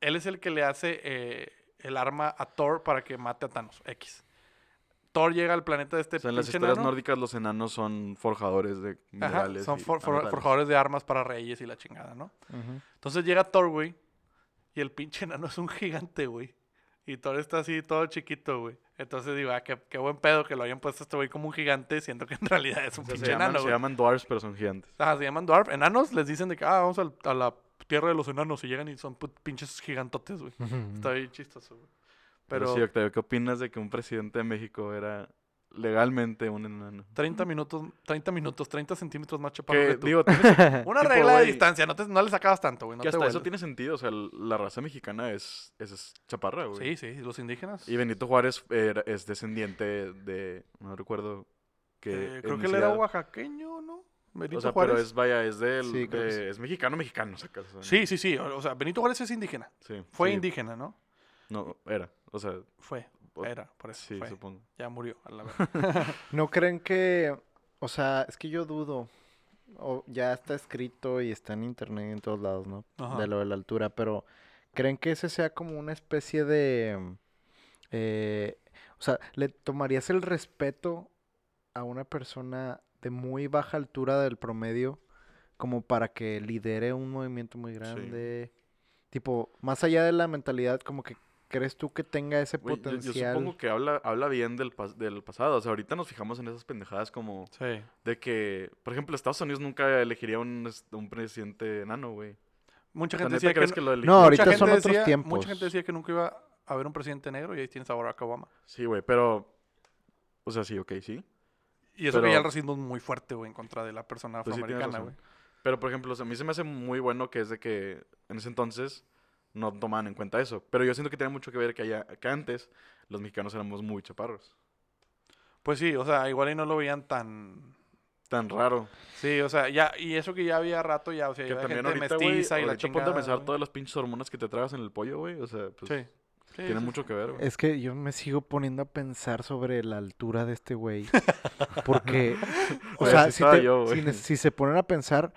Él es el que le hace eh, el arma a Thor para que mate a Thanos. X. Thor llega al planeta de este O sea, en las historias enano. nórdicas los enanos son forjadores de Ajá, minerales. son for- for- forjadores de armas para reyes y la chingada, ¿no? Entonces llega Thor, güey. Y el pinche enano es un gigante, güey. Y Thor está así todo chiquito, güey. Entonces digo, ah, qué, qué buen pedo que lo hayan puesto a este güey como un gigante, siendo que en realidad es un O sea, pinche se, llaman, enano, se güey. llaman dwarfs, pero son gigantes. Ajá, se llaman dwarf. Enanos les dicen de que, ah, vamos al- a la tierra de los enanos y llegan y son pinches gigantotes, güey. Está bien chistoso, güey. Pero, Pero sí, Octavio, ¿qué opinas de que un presidente de México era legalmente un enano? 30 minutos, 30 minutos, 30 centímetros más chaparro Que, que tú. digo, Una tipo, regla de distancia, no, te- no le sacabas tanto, güey. No que te hasta eso tiene sentido. O sea, la raza mexicana es, es, es chaparra, güey. Sí, sí, los indígenas. Y Benito Juárez era- es descendiente de. No recuerdo. Que Eh, creo que él era oaxaqueño, ¿no? Benito O sea, Juárez. pero es, vaya, es del. Sí, de- es mexicano, mexicano, sacas. o sea, Sí, sí, sí. O o sea, Benito Juárez es indígena. sí, Fue sí. indígena, ¿no? No, era. O sea, Fue. Era, por eso. sí, fue. supongo. Ya murió, a la verdad. ¿No creen que, o sea, es que yo dudo, o ya está escrito y está en internet en todos lados, ¿no? Ajá. De lo de la altura, pero ¿creen que ese sea como una especie de, eh, o sea, ¿le tomarías el respeto a una persona de muy baja altura del promedio como para que lidere un movimiento muy grande? Tipo, más allá de la mentalidad, como que ¿crees tú que tenga ese Güey, yo- yo, potencial? supongo que habla, habla bien del, pas- del pasado. O sea, ahorita nos fijamos en esas pendejadas como Sí. de que, por ejemplo, Estados Unidos nunca elegiría un, un presidente enano, güey. Mucha gente decía que, ¿crees no- que lo? No, ahorita son otros decía- tiempos. Mucha gente decía que nunca iba a haber un presidente negro y ahí tienes a Barack Obama. Sí, güey, pero... O sea, sí, ok, sí. Y eso que Pero- ya el racismo es muy fuerte, güey, en contra de la persona Pues sí, afroamericana, güey. Pero, por ejemplo, o sea, a mí se me hace muy bueno que es de que en ese entonces no tomaban en cuenta eso. Pero yo siento que tiene mucho que ver que, haya, que antes los mexicanos éramos muy chaparros. Pues sí, o sea, igual y no lo veían tan... Tan raro. Sí, o sea, ya, y eso que ya había rato, ya, o sea, Que ya también gente ahorita, mestiza y la ahorita ponte chingada, a pensar todas las pinches hormonas que te tragas en el pollo, güey. O sea, pues Sí. Sí, tiene sí, mucho sí. que ver, güey. Es que yo me sigo poniendo a pensar sobre la altura de este güey. Porque, o sea, si, te- yo, si se ponen a pensar,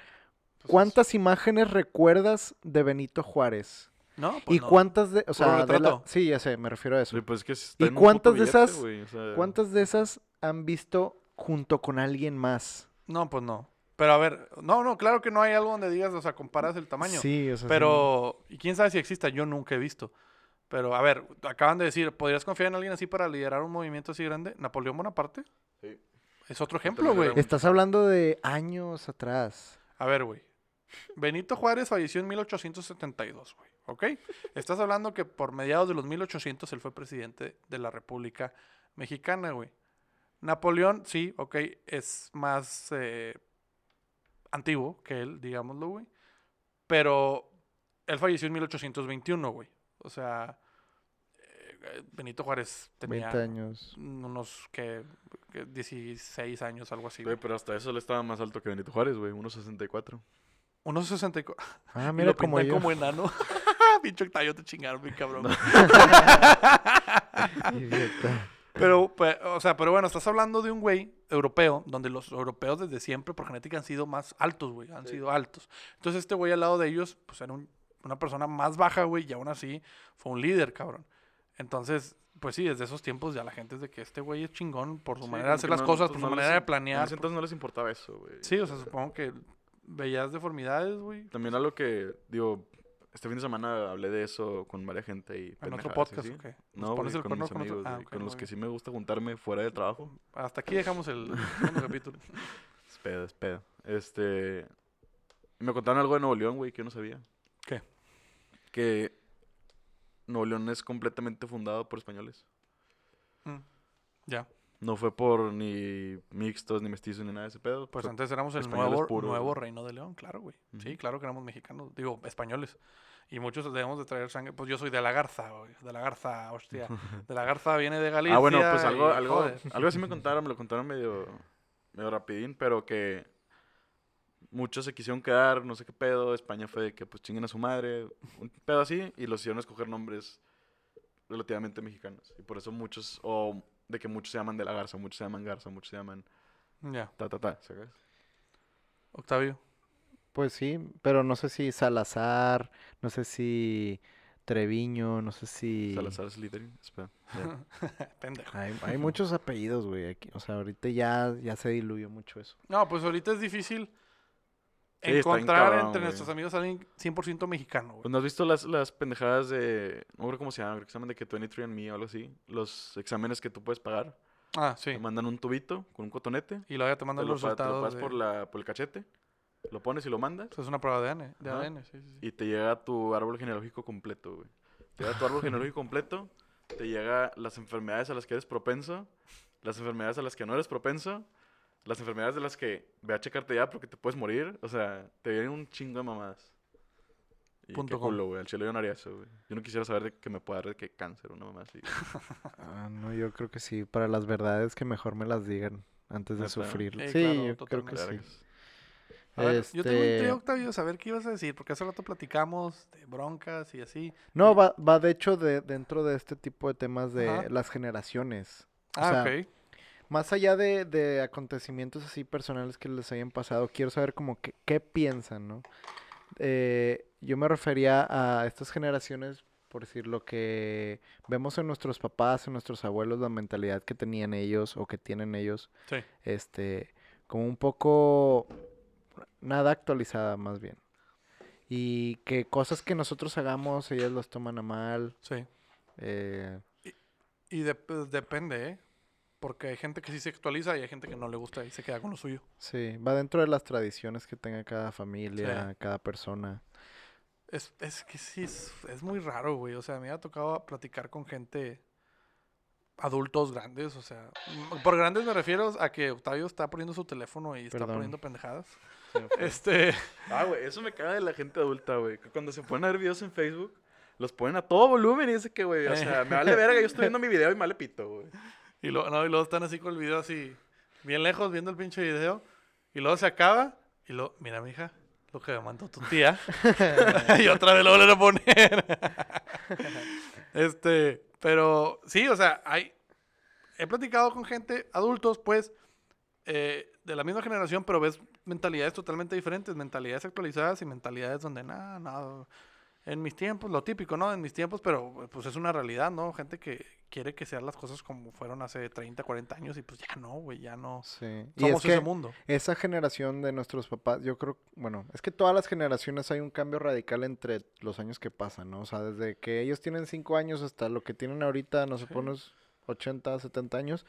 Pues, ¿cuántas imágenes recuerdas de Benito Juárez? No, pues ¿Y no. cuántas de, o sea, de la- sí, ya sé, me refiero a eso. Sí, pues es que está ¿Y cuántas de billete, esas- güey, o sea, ¿Cuántas de esas han visto junto con alguien más? No, pues no. Pero a ver, no, no, claro que no hay algo donde digas, o sea, comparas el tamaño. Sí, o sea, sí. Pero, y quién sabe si exista, yo nunca he visto. Pero, a ver, acaban de decir, ¿podrías confiar en alguien así para liderar un movimiento así grande? Napoleón Bonaparte Sí. es otro ejemplo, güey. Estás hablando de años atrás. A ver, güey. Benito Juárez falleció en 1872, güey. ¿Ok? Estás hablando que por mediados de los 1800 él fue presidente de la República Mexicana, güey. Napoleón, sí, ok, es más eh, antiguo que él, digámoslo, güey. Pero él falleció en 1821, güey. O sea, eh, Benito Juárez tenía 20 años. unos que, que 16 años, algo así. Güey, pero hasta eso le estaba más alto que Benito Juárez, güey. 1.64. Unos 64. Ah, Y mira lo como yo. como enano. Pinche Octavio, te chingaron, mi cabrón. Pero, pues, o sea, pero bueno, estás hablando de un güey europeo, donde los europeos desde siempre por genética han sido más altos, güey, han Sí. sido altos. Entonces este güey al lado de ellos, pues era un- una persona más baja, güey, y aún así fue un líder, cabrón. Entonces, pues sí, desde esos tiempos ya la gente es de que este güey es chingón por su Sí, manera de hacer las no- cosas, pues por no su les manera de planear. ese entonces no les importaba eso, güey. Sí, o sea, supongo que veías deformidades, güey. También algo que, digo, este fin de semana hablé de eso con varias gente y En otro podcast, así. ¿o qué? ¿Nos No, pones el con mis con otro- amigos, Ah, con los que sí me gusta juntarme fuera del trabajo. Hasta aquí dejamos el segundo capítulo. Es pedo, es pedo. Este. Me contaron algo de Nuevo León, güey, que yo no sabía. ¿Qué? Que Nuevo León es completamente fundado por españoles. Mm, Ya, No fue por ni mixtos, ni mestizos, ni nada de ese pedo. pues Fue- antes éramos el españoles nuevo, nuevo güey. reino de León, claro, güey. Sí, claro que éramos mexicanos, digo, españoles. Y muchos debemos de traer sangre. Pues yo soy de la Garza, güey. De la Garza, hostia. De la Garza viene de Galicia. Ah, bueno, pues algo, y, algo, joder. algo así me contaron, me lo contaron medio, medio rapidín, pero que muchos se quisieron quedar, no sé qué pedo, España fue de que pues chinguen a su madre, un pedo así, y los hicieron escoger nombres relativamente mexicanos. Y por eso muchos, o de que muchos se llaman de la Garza, muchos se llaman Garza, muchos se llaman Ya, ta, ta, ta, ¿sabes? Octavio. Pues sí, pero no sé si Salazar, no sé si Treviño, no sé si... Salazar Slytherin, espera. ya. Pendejo. Hay, hay muchos apellidos, güey, aquí. O sea, ahorita ya, ya se diluyó mucho eso. No, pues ahorita es difícil Sí, encontrar cabrón, entre güey. nuestros amigos a alguien 100% mexicano, güey. Pues no has visto las, las pendejadas de, no recuerdo cómo se llama, creo que se llaman de que 23andMe o algo así, los exámenes que tú puedes pagar. Ah, sí. Te mandan un tubito con un cotonete. Y luego ya te Te mandan lo, los pa- te lo resultados. pasas de- por, la, por el cachete. Lo pones y lo mandas. Pues es una prueba de ADN, de Ajá. ADN, sí, sí, sí. Y te llega tu árbol genealógico completo, güey. Te llega tu árbol genealógico completo. Te llega las enfermedades a las que eres propenso. Las enfermedades a las que no eres propenso. Las enfermedades de las que ve a checarte ya porque te puedes morir. O sea, te vienen un chingo de mamadas. Y Punto qué com. culo, güey. Al chile yo no haría eso, güey. Yo no quisiera saber de que me pueda dar de que cáncer o una mamá así. Ah, no, yo creo que sí. Para las verdades que mejor me las digan antes de sufrir. Sí, Sí, claro, yo creo que totalmente. sí. Vergas. A ver, Yo tengo Este- intriga, Octavio, saber qué ibas a decir, porque hace rato platicamos de broncas y así. No, va, va de hecho de, dentro de este tipo de temas de Ajá. las generaciones. O Ah, sea, ok. Más allá de, de acontecimientos así personales que les hayan pasado, quiero saber como que, qué piensan, ¿no? Eh, yo me refería a estas generaciones, por decir lo que vemos en nuestros papás, en nuestros abuelos, la mentalidad que tenían ellos o que tienen ellos, Sí. este, como un poco nada actualizada más bien. Y que cosas que nosotros hagamos, ellas las toman a mal. Sí. Eh, Y de- pues, depende, ¿eh? Porque hay gente que sí se actualiza y hay gente que no le gusta y se queda con lo suyo. sí, va dentro de las tradiciones que tenga cada familia, cada persona. Es, es que sí, es, es muy raro, güey. O sea, me ha tocado platicar con gente, adultos grandes, o sea. Por grandes me refiero a que Octavio está poniendo su teléfono y está poniendo pendejadas. Este, Ah, güey, eso me caga de la gente adulta, güey. Cuando se ponen a ver videos en Facebook, los ponen a todo volumen y dice que, güey, o sea, me vale verga, yo estoy viendo mi video y me vale pito, güey. Y, lo, no, y luego están así con el video así, bien lejos, viendo el pinche video. Y luego se acaba y luego, mira, mija, lo que me mandó tu tía. y otra vez lo vuelven a poner. este, pero sí, o sea, hay. He platicado con gente, adultos, pues, eh, de la misma generación, pero ves mentalidades totalmente diferentes, mentalidades actualizadas y mentalidades donde nada, nada. En mis tiempos, lo típico, ¿no? En mis tiempos, pero pues es una realidad, ¿no? Gente que quiere que sean las cosas como fueron hace 30, 40 años y pues ya no, güey, ya no. Sí. Y Somos es ese que mundo. esa generación de nuestros papás, yo creo, bueno, es que todas las generaciones hay un cambio radical entre los años que pasan, ¿no? O sea, desde que ellos tienen 5 años hasta lo que tienen ahorita, no sé, Sí. por unos 80, 70 años.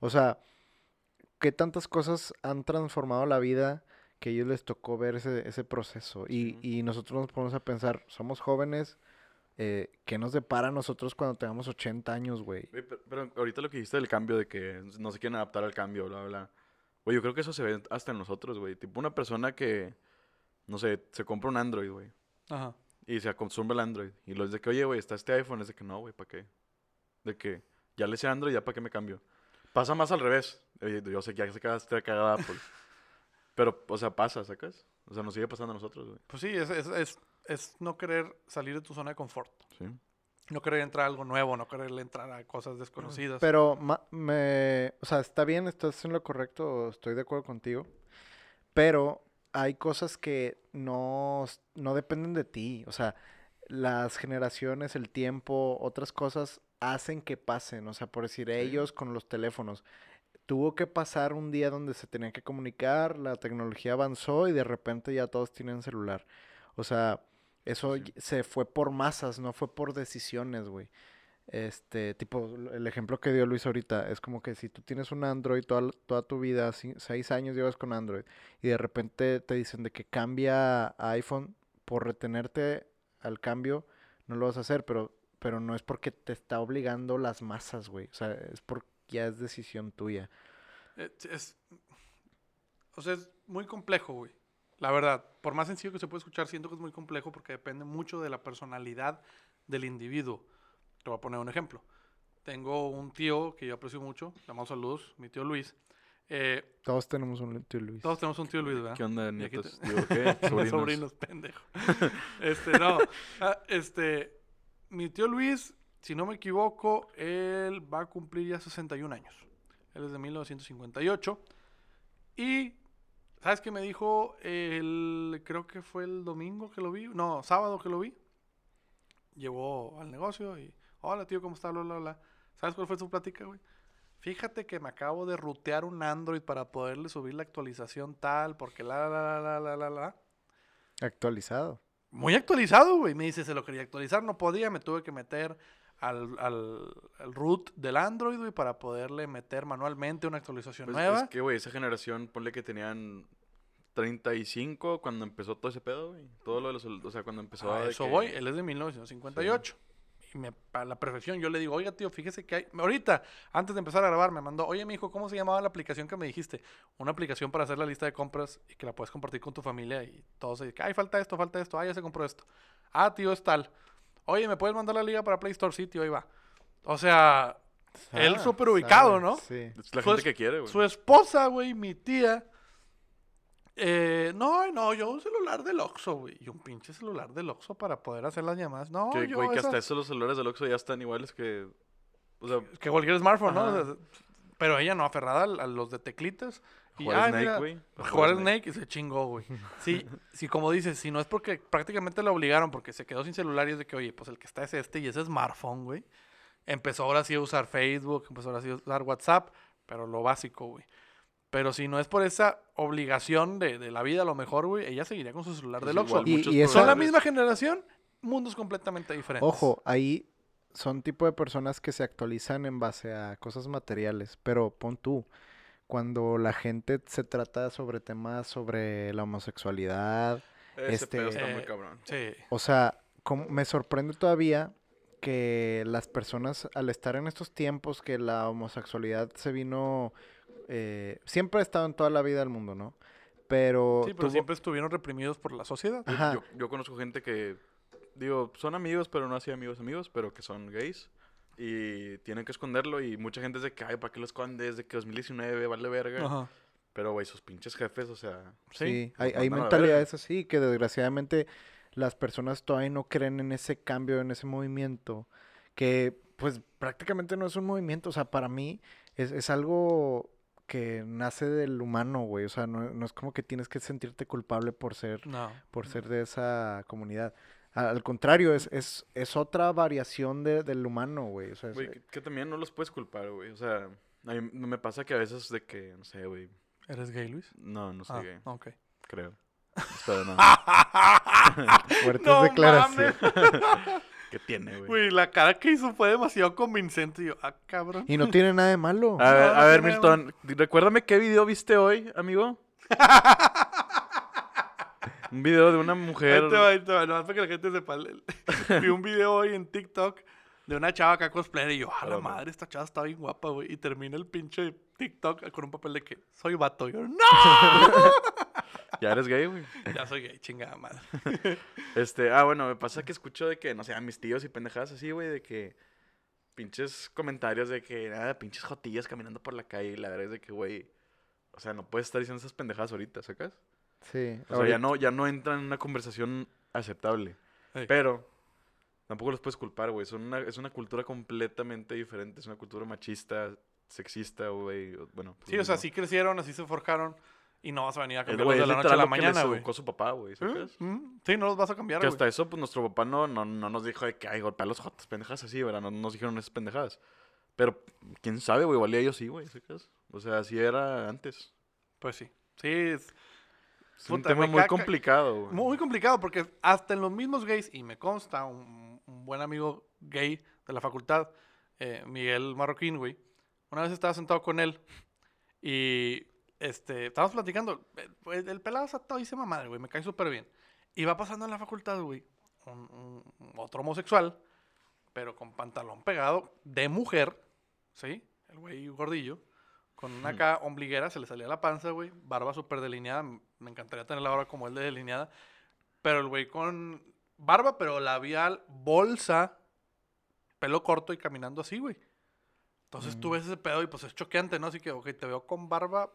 O sea, qué tantas cosas han transformado la vida que a ellos les tocó ver ese, ese proceso. Y, Sí. y nosotros nos ponemos a pensar, somos jóvenes, eh, ¿qué nos depara a nosotros cuando tengamos 80 años, güey? Pero, pero ahorita lo que dijiste del cambio, de que no se quieren adaptar al cambio, bla, bla. Güey, yo creo que eso se ve hasta en nosotros, güey. Tipo una persona que, no sé, se compra un Android, güey. Ajá. Y se acostumbra al Android. Y lo es de que, oye, güey, está este iPhone. Es de que no, güey, ¿para qué? De que ya le sé Android, ya para qué me cambio. Pasa más al revés. Eh, Yo sé que ya se queda cagada Apple. Pero, o sea, pasa, ¿sacas? O sea, nos sigue pasando a nosotros, güey. Pues sí, es, es, es, es no querer salir de tu zona de confort. Sí. No querer entrar a algo nuevo, no querer entrar a cosas desconocidas. Pero, ma- me, o sea, está bien, estás en lo correcto, estoy de acuerdo contigo, pero hay cosas que no, no dependen de ti, o sea, las generaciones, el tiempo, otras cosas hacen que pasen, o sea, por decir, ellos con los teléfonos, tuvo que pasar un día donde se tenían que comunicar, la tecnología avanzó y de repente ya todos tienen celular, o sea, eso Sí. se fue por masas, no fue por decisiones, güey. Este, tipo, el ejemplo que dio Luis ahorita, es como que si tú tienes un Android toda, toda tu vida, seis años llevas con Android, y de repente te dicen de que cambia a iPhone, por retenerte al cambio, no lo vas a hacer, pero, pero no es porque te está obligando las masas, güey. O sea, es porque ya es decisión tuya. Eh, Es, o sea, es muy complejo, güey. La verdad, por más sencillo que se puede escuchar, siento que es muy complejo porque depende mucho de la personalidad del individuo. Te voy a poner un ejemplo. Tengo un tío que yo aprecio mucho, le damos saludos, mi tío Luis. Eh, Todos tenemos un tío Luis. todos tenemos un tío Luis, ¿verdad? ¿Qué onda, nietos? te- Digo, ¿qué? Sobrinos, Sobrinos. pendejo. Este, no. ah, este, mi tío Luis, si no me equivoco, él va a cumplir ya 61 años. Él es de 1958. Y, ¿sabes qué me dijo? El, creo que fue el domingo que lo vi. No, sábado que lo vi. Llegó al negocio y, hola tío, ¿cómo está? Bla, bla, bla. ¿Sabes cuál fue su plática, güey? Fíjate que me acabo de rutear un Android para poderle subir la actualización tal, porque la, la, la, la, la, la, la. Actualizado. Muy actualizado, güey. Me dice, se lo quería actualizar, no podía, me tuve que meter al, al, al root del Android, güey, para poderle meter manualmente una actualización Pues, nueva. es que, güey, esa generación, ponle que tenían 35 cuando empezó todo ese pedo, güey. Todo lo de los... O sea, cuando empezó A de eso que- voy, él es de 1958. Y me, a la perfección yo le digo, oiga tío, fíjese que hay... Ahorita, antes de empezar a grabar, me mandó, oye mi hijo, ¿cómo se llamaba la aplicación que me dijiste? Una aplicación para hacer la lista de compras y que la puedes compartir con tu familia y todos se dicen, ay, falta esto, falta esto, ah, ya se compró esto. Ah, tío, es tal. Oye, ¿me puedes mandar la liga para Play Store? Tío, ahí va. O sea, Él Ah, súper ubicado, ¿no? Sí. Es la Su gente que quiere, güey. su esposa, güey, mi tía. eh, no, no, yo un celular del Oxxo, güey. Y un pinche celular del Oxxo para poder hacer las llamadas. No, Que, yo güey, que esas- hasta eso los celulares del Oxxo ya están iguales que... O sea, que cualquier smartphone, ¿no? Ajá. O sea, pero ella no, aferrada al- a, los de teclitas. Y, jugar ay, Snake, güey. Jugar Snake y se chingó, güey. Sí, sí, como dices, si no es porque prácticamente la obligaron porque se quedó sin celular y es de que, oye, pues el que está es este y ese smartphone, güey. Empezó ahora sí a usar Facebook, empezó ahora sí a usar WhatsApp, pero lo básico, güey. Pero si no es por esa obligación de, de la vida, a lo mejor, güey, ella seguiría con su celular Pues del Oxxo. Y- y eso- Son la misma generación, mundos completamente diferentes. Ojo, ahí son tipo de personas que se actualizan en base a cosas materiales, pero pon tú, cuando la gente se trata sobre temas sobre la homosexualidad, Ese pedo Este- está muy Eh, cabrón. Sí. o sea, como- me sorprende todavía que las personas, al estar en estos tiempos que la homosexualidad se vino, eh, siempre ha estado en toda la vida del mundo, ¿no? Pero, Sí, pero tuvo- siempre estuvieron reprimidos por la sociedad. Ajá. Yo, yo conozco gente que, digo, son amigos, pero no así amigos amigos, pero que son gays. Y tienen que esconderlo y mucha gente es de que, ay, ¿para qué lo escondes? De que 2019 vale verga. Ajá. Pero, güey, sus pinches jefes, o sea... Sí. Hay, hay mentalidades así que desgraciadamente las personas todavía no creen en ese cambio, en ese movimiento, que pues prácticamente no es un movimiento, o sea, para mí es, es algo que nace del humano, güey, o sea, no, no es como que tienes que sentirte culpable por ser, No. por ser de esa comunidad. Al contrario, es, es, es otra variación de- del humano, güey. O sea, es- Güey, que, que también no los puedes culpar, güey. O sea, a mí me pasa que a veces de que, no sé, güey. ¿Eres gay, Luis? No, no soy Ah, gay, ok. creo. Espero no. fuertes No declaraciones. ¿Qué tiene, güey? Güey, la cara que hizo fue demasiado convincente. Y yo, ah, cabrón. Y no tiene nada de malo. A ver, No, a ver, Milton, recuérdame qué video viste hoy, amigo. Un video de una mujer. Ahí te va, ahí te va, nomás para que la gente sepa. Vi un video hoy en TikTok de una chava acá cosplayer y yo, a la madre, esta chava está bien guapa, güey. Y termina el pinche TikTok con un papel de que soy vato. Y yo, no, Ya eres gay, güey. ya soy gay, chingada madre. Este, ah, bueno, me pasa que escucho de que, no sé, a mis tíos y pendejadas así, güey, de que pinches comentarios de que, nada, pinches jotillas caminando por la calle y la verdad es de que, güey, o sea, no puedes estar diciendo esas pendejadas ahorita, ¿sacas? Sí. O sea, ahorita- ya no, ya no entra en una conversación aceptable. Ey. Pero tampoco los puedes culpar, güey. Son una, es una cultura completamente diferente. Es una cultura machista, sexista, güey. Bueno, Sí, lo o sea, así crecieron, así se forjaron. Y no vas a venir a cambiarlos de la noche a la mañana, güey. su papá, güey. ¿Mm? Sí, no los vas a cambiar, Que güey. hasta eso, pues nuestro papá no, no, no nos dijo de que, ay, golpea a los jotos, pendejas así, ¿verdad? No nos dijeron esas pendejadas. Pero, quién sabe, güey, igual y ellos sí, güey. O sea, así era antes. Pues sí. Sí, es Es un tema muy ca- ca- complicado, güey. muy complicado porque hasta en los mismos gays, y me consta, un, un buen amigo gay de la facultad, eh, Miguel Marroquín, güey, una vez estaba sentado con él y este, estábamos platicando. El, el- el pelado está todo dice madre, güey, me cae súper bien. Y va pasando en la facultad, güey, un, un- otro homosexual, pero con pantalón pegado de mujer, ¿sí? El güey gordillo, con una Hmm. acá ombliguera, se le salía la panza, güey, barba súper delineada. Me encantaría tener la barba como él de delineada. Pero el güey con barba, pero labial, bolsa, pelo corto y caminando así, güey. Entonces tú Mm. ves ese pedo y pues es choqueante, ¿no? Así que, ok, te veo con barba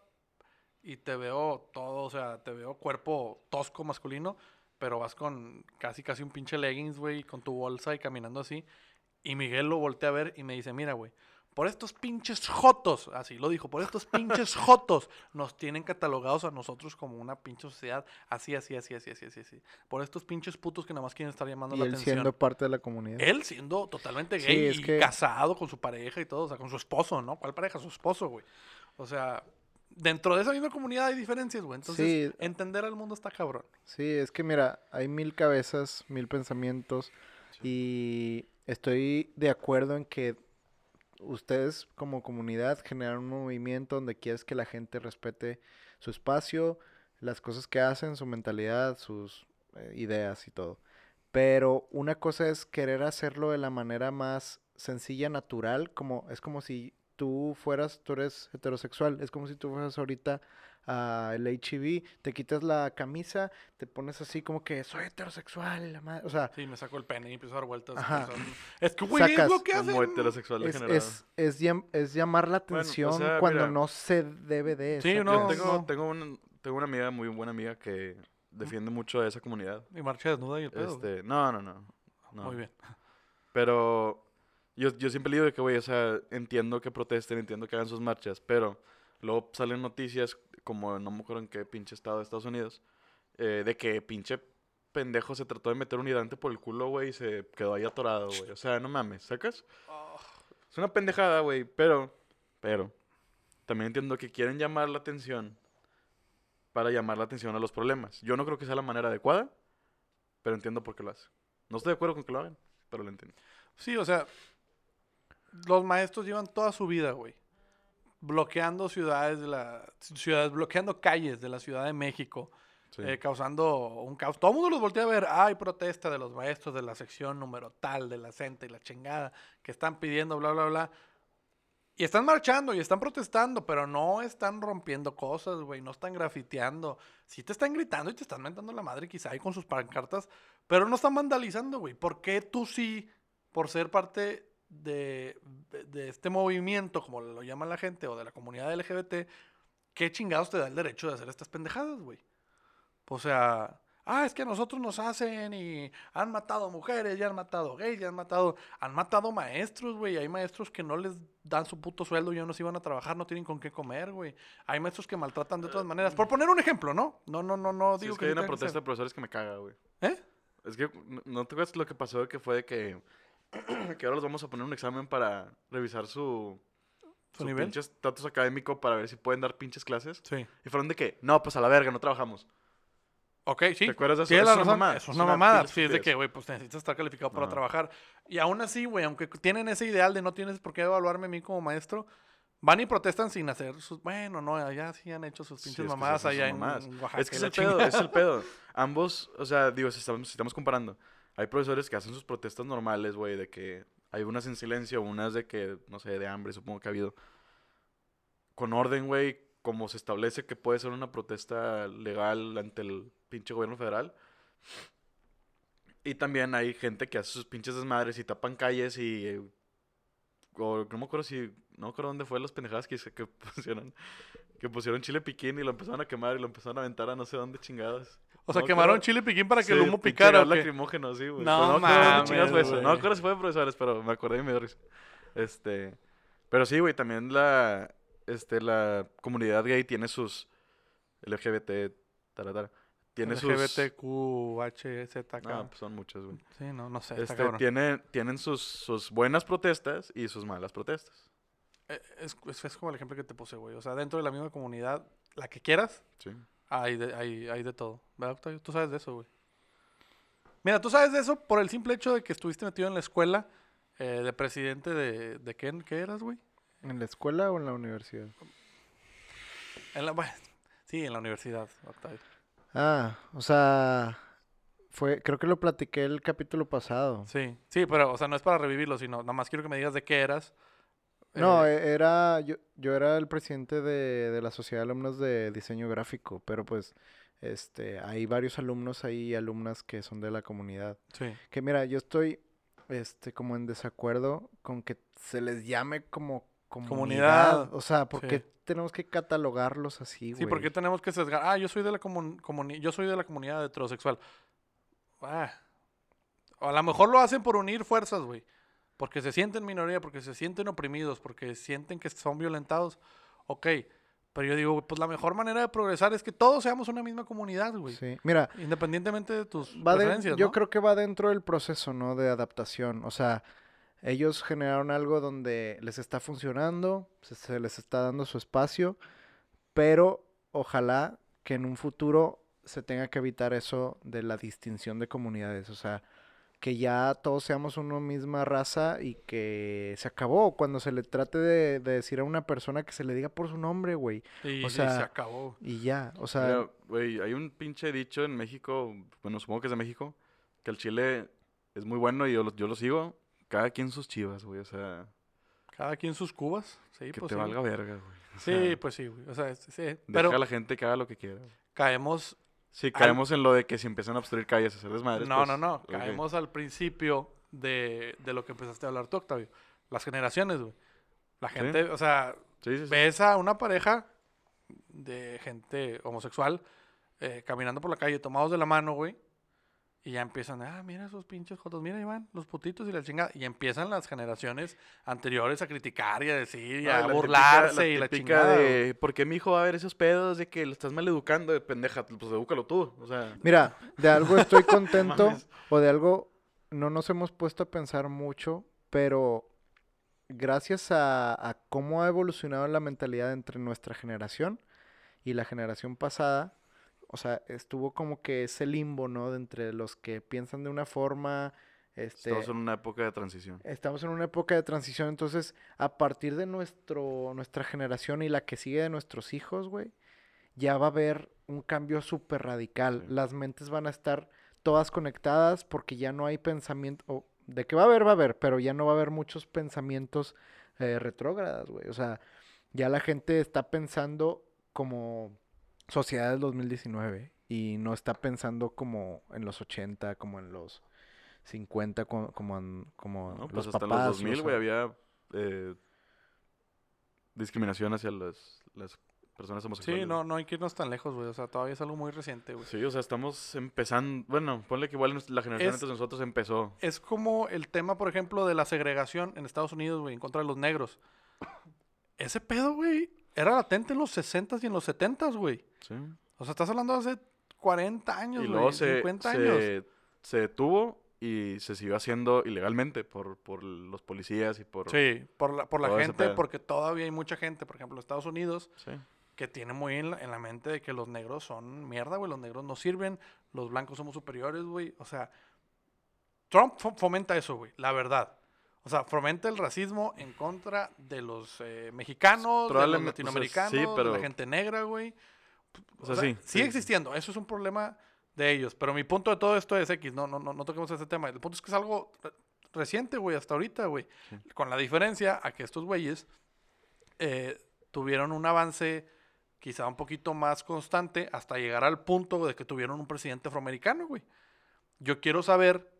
y te veo todo, o sea, te veo cuerpo tosco masculino, pero vas con casi, casi un pinche leggings, güey, con tu bolsa y caminando así. Y Miguel lo voltea a ver y me dice, mira, güey, por estos pinches jotos, así lo dijo, por estos pinches jotos nos tienen catalogados a nosotros como una pinche sociedad así, así, así, así, así, así, así. Por estos pinches putos que nada más quieren estar llamando Y la él atención. siendo parte de la comunidad. Él siendo totalmente Sí, gay es y que- casado con su pareja y todo, o sea, con su esposo, ¿no? ¿Cuál pareja? Su esposo, güey. O sea, dentro de esa misma comunidad hay diferencias, güey. Entonces, Sí. entender al mundo está cabrón. Sí, es que mira, hay mil cabezas, mil pensamientos y estoy de acuerdo en que ustedes como comunidad generan un movimiento donde quieres que la gente respete su espacio, las cosas que hacen, su mentalidad, sus eh, ideas y todo. Pero una cosa es querer hacerlo de la manera más sencilla, natural, como es como si tú fueras, tú eres heterosexual, es como si tú fueras ahorita al HIV, te quitas la camisa, te pones así como que soy heterosexual, la madre", o sea, Sí, me saco el pene y empiezo a dar vueltas. Ajá. Es que, güey, es lo que Como hacen. heterosexual es, es, es, llam- es llamar la Bueno, o atención sea, cuando mira. no se debe de. Sí, ¿sacas? no, tengo, no. tengo, un- tengo una amiga, muy buena amiga, que defiende mucho a esa comunidad. Y marcha desnuda y el pedo. Este, no, no, no. no. Muy bien. Pero yo, yo siempre digo que, güey, o sea, entiendo que protesten, entiendo que hagan sus marchas, pero luego salen noticias, como no me acuerdo en qué pinche estado de Estados Unidos, eh, de que pinche pendejo se trató de meter un hidrante por el culo, güey, y se quedó ahí atorado, güey. O sea, no mames, ¿sacas? Es una pendejada, güey, pero, pero, también entiendo que quieren llamar la atención para llamar la atención a los problemas. Yo no creo que sea la manera adecuada, pero entiendo por qué lo hace. No estoy de acuerdo con que lo hagan, pero lo entiendo. Sí, o sea, los maestros llevan toda su vida, güey, bloqueando ciudades de la ciudades, bloqueando calles de la Ciudad de México, Sí. eh, causando un caos. Todo el mundo los voltea a ver. Hay protesta de los maestros de la sección número tal, de la CENTE y la chingada, que están pidiendo, bla, bla, bla. Y están marchando y están protestando, pero no están rompiendo cosas, güey. No están grafiteando. Sí te están gritando y te están mentando la madre quizá ahí con sus pancartas, pero no están vandalizando, güey. ¿Por qué tú sí, por ser parte de, de este movimiento, como lo llama la gente, o de la comunidad LGBT, qué chingados te da el derecho de hacer estas pendejadas, güey? O sea, ah, es que a nosotros nos hacen y han matado mujeres, ya han matado gays, ya han matado, han matado maestros, güey. Hay maestros que no les dan su puto sueldo y ya no se iban a trabajar, no tienen con qué comer, güey. Hay maestros que maltratan de todas maneras. Por poner un ejemplo, ¿no? No, no, no, no Sí, digo es que hay sí una que protesta de profesores que me caga, güey. ¿Eh? Es que, ¿no- ¿no te acuerdas lo que pasó? Que fue de que, que ahora los vamos a poner un examen para revisar su, ¿Su su nivel? pinche estatus académico para ver si pueden dar pinches clases. Sí. Y fueron de que, no, pues a la verga, no trabajamos. Ok, sí. ¿Te acuerdas de eso? Tienes Es la una mamada, es una una mamada. Sí, es de que, güey, pues necesitas estar calificado para trabajar. Y aún así, güey, aunque tienen ese ideal de no tienes por qué evaluarme a mí como maestro, van y protestan sin hacer sus. Bueno, no, allá sí han hecho sus Sí, pinches es que mamadas allá en mamadas. Oaxaca. Es que es el pedo, chingada. es el pedo. Ambos, o sea, digo, si estamos, si estamos comparando, hay profesores que hacen sus protestas normales, güey, de que hay unas en silencio, unas de que, no sé, de hambre, supongo que ha habido. Con orden, güey, como se establece que puede ser una protesta legal ante el pinche gobierno federal. Y también hay gente que hace sus pinches desmadres y tapan calles y... eh, o no me acuerdo si... No me acuerdo dónde fue las pendejadas que, que pusieron... Que pusieron chile piquín y lo empezaron a quemar y lo empezaron a aventar a no sé dónde chingadas. O sea, No, quemaron creo- chile piquín para que el Sí, humo pinche picara. ¿o lacrimógeno, sí, güey. No dónde mames, fue eso. No acuerdo si fue de profesores, pero me acordé y me dio risa. Este... Pero sí, güey, también la... Este, la comunidad gay tiene sus... LGBT... Taratara, tiene sus... LGBTQHZK. No, pues son muchas, güey. Sí, no, no sé. Este, cabrón. tiene, tienen sus, sus buenas protestas y sus malas protestas. Eh, Es, es- es como el ejemplo que te puse, güey. O sea, dentro de la misma comunidad, la que quieras, Sí. Hay de, hay, hay de todo. ¿Verdad, Octavio? Tú sabes de eso, güey. Mira, tú sabes de eso por el simple hecho de que estuviste metido en la escuela eh, de presidente de... ¿De qué, qué eras, güey? ¿En la escuela o en la universidad? En la, bueno, sí, en la universidad, Octavio. Ah, o sea, fue, creo que lo platiqué el capítulo pasado. Sí, sí, pero, o sea, no es para revivirlo, sino nada más quiero que me digas de qué eras. No, Eh, e- era, yo, yo era el presidente de, de la Sociedad de Alumnos de Diseño Gráfico, pero pues, este, hay varios alumnos ahí, alumnas que son de la comunidad. sí. Que mira, yo estoy, este, como en desacuerdo con que se les llame como comunidad. Comunidad, O sea, ¿por sí. qué tenemos que catalogarlos así, güey? Sí, porque tenemos que sesgar. Ah, yo soy de la comun- comuni- yo soy de la comunidad heterosexual. Ah. A lo mejor lo hacen por unir fuerzas, güey. Porque se sienten minoría, porque se sienten oprimidos, porque sienten que son violentados. Ok. Pero yo digo, pues la mejor manera de progresar es que todos seamos una misma comunidad, güey. Sí, mira, Independientemente de tus va de- preferencias, yo ¿no? creo que va dentro del proceso, ¿no? De adaptación. O sea, ellos generaron algo donde les está funcionando, se, se les está dando su espacio, pero ojalá que en un futuro se tenga que evitar eso de la distinción de comunidades. O sea, que ya todos seamos una misma raza y que se acabó. Cuando se le trate de, de decir a una persona que se le diga por su nombre, güey. Y, o y sea, se acabó. Y ya, o sea, güey, hay un pinche dicho en México, bueno, supongo que es de México, que el chile es muy bueno y yo lo, yo lo sigo. Cada quien sus chivas, güey, o sea, Cada quien sus cubas. Sí, que pues te sí. valga verga, güey. o Sí, sea, pues sí, güey. O sea, sí. Deja Pero a la gente que haga lo que quiera. caemos Sí, caemos en lo de que si empiezan a obstruir calles, a hacer desmadres. No, pues, no, no. Caemos al principio de, de lo que empezaste a hablar tú, Octavio. Las generaciones, güey. La Sí. gente, o sea, Sí, sí, sí. ves a una pareja de gente homosexual eh, caminando por la calle, tomados de la mano, güey. Y ya empiezan, ah, mira esos pinches jotos, mira, Iván, los putitos y la chingada. Y empiezan las generaciones anteriores a criticar y a decir, y No, a la típica- burlarse y la chingada. de, ¿por qué mi hijo va a ver esos pedos de que lo estás maleducando? De pendeja, pues edúcalo tú. O sea, Mira, de algo estoy contento o de algo no nos hemos puesto a pensar mucho, pero gracias a, a cómo ha evolucionado la mentalidad entre nuestra generación y la generación pasada, o sea, estuvo como que ese limbo, ¿no? De entre los que piensan de una forma, Este, Estamos en una época de transición. Estamos en una época de transición, entonces a partir de nuestro, nuestra generación y la que sigue de nuestros hijos, güey, ya va a haber un cambio súper radical. Sí. Las mentes van a estar todas conectadas porque ya no hay pensamiento, de que va a haber, va a haber, pero ya no va a haber muchos pensamientos eh, retrógradas, güey. O sea, ya la gente está pensando como sociedad del 2019 y no está pensando como en los 80, como en los 50, co- como, en- como ¿no? Pues los hasta papás. los 2000, o güey, sea, había eh, discriminación hacia las, las personas homosexuales. Sí, no, no hay que irnos tan lejos, güey. O sea, todavía es algo muy reciente, güey. Sí, o sea, estamos empezando. Bueno, ponle que igual la generación Es- antes de nosotros empezó. Es como el tema, por ejemplo, de la segregación en Estados Unidos, güey, en contra de los negros. Ese pedo, güey, era latente en los 60s y en los 70s, güey. Sí. O sea, estás hablando de hace 40 años, Y güey. luego se, 50 años. se, detuvo y se siguió haciendo ilegalmente por, por los policías y por. Sí, por la, por la gente, porque todavía hay mucha gente, por ejemplo, en Estados Unidos, Sí. que tiene muy en la, en la mente de que los negros son mierda, güey. Los negros no sirven, los blancos somos superiores, güey. O sea, Trump fo- fomenta eso, güey, la verdad. O sea, fomenta el racismo en contra de los eh, mexicanos, de los o sea, latinoamericanos, sí, de pero- la gente negra, güey. O sea, sí, Sigue sí. existiendo, eso es un problema de ellos. Pero mi punto de todo esto es X, no, no, no, no toquemos ese tema. El punto es que es algo re- reciente, güey, hasta ahorita, güey. Con la diferencia a que estos güeyes eh, tuvieron un avance quizá un poquito más constante hasta llegar al punto de que tuvieron un presidente afroamericano, güey. Yo quiero saber,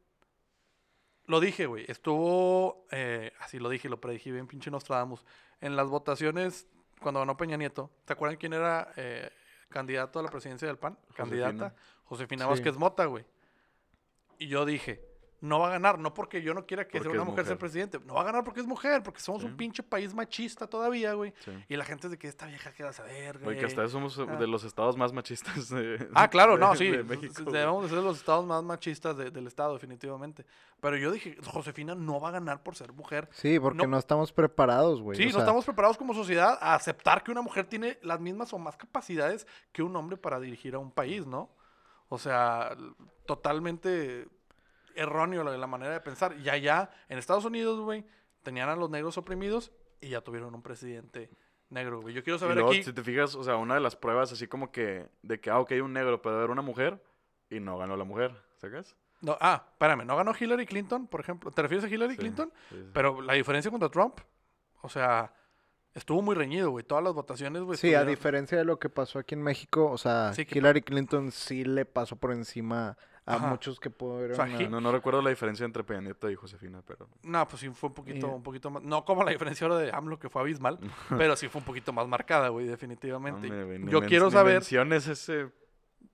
lo dije, güey, estuvo, eh, así lo dije, lo predije bien, pinche Nostradamus, en las votaciones cuando ganó Peña Nieto. ¿Se acuerdan quién era eh, candidato a la presidencia del PAN? Candidata. Josefina Sí. Vázquez Mota, güey. Y yo dije, no va a ganar, no porque yo no quiera que sea una mujer, ser mujer. presidente, no va a ganar porque es mujer, porque somos Sí. un pinche país machista todavía, güey. sí. Y la gente es de que esta vieja queda a saber, Güey, güey. que hasta somos Ah. de los estados más machistas de, Ah, claro, no, sí. de México. debemos de ser los estados más machistas de- del estado, definitivamente. Pero yo dije, Josefina no va a ganar por ser mujer. Sí, porque no- no, estamos preparados, güey. Sí, o no sea, estamos preparados como sociedad a aceptar que una mujer tiene las mismas o más capacidades que un hombre para dirigir a un país, ¿no? O sea, totalmente erróneo la, la manera de pensar. Y allá, en Estados Unidos, güey, tenían a los negros oprimidos y ya tuvieron un presidente negro, güey. Yo quiero Y saber luego, aquí... si te fijas, o sea, una de las pruebas así como que de que, ah, ok, un negro puede haber una mujer y no ganó la mujer, ¿sacas? No, ah, espérame, ¿no ganó Hillary Clinton, por ejemplo? ¿Te refieres a Hillary Sí, Clinton? sí, sí. Pero la diferencia contra Trump, o sea, estuvo muy reñido, güey. Todas las votaciones, güey. Sí, a diferencia de lo que pasó aquí en México, o sea, Hillary Clinton sí le pasó por encima a Ajá. muchos que pudieron... sea, a- Hi- No, no recuerdo la diferencia entre Peña Nieto y Josefina, pero... No, pues sí fue un poquito, Y- un poquito más. No como la diferencia ahora de AMLO, que fue abismal, pero sí fue un poquito más marcada, güey, definitivamente. Güey, ni yo quiero saber, ese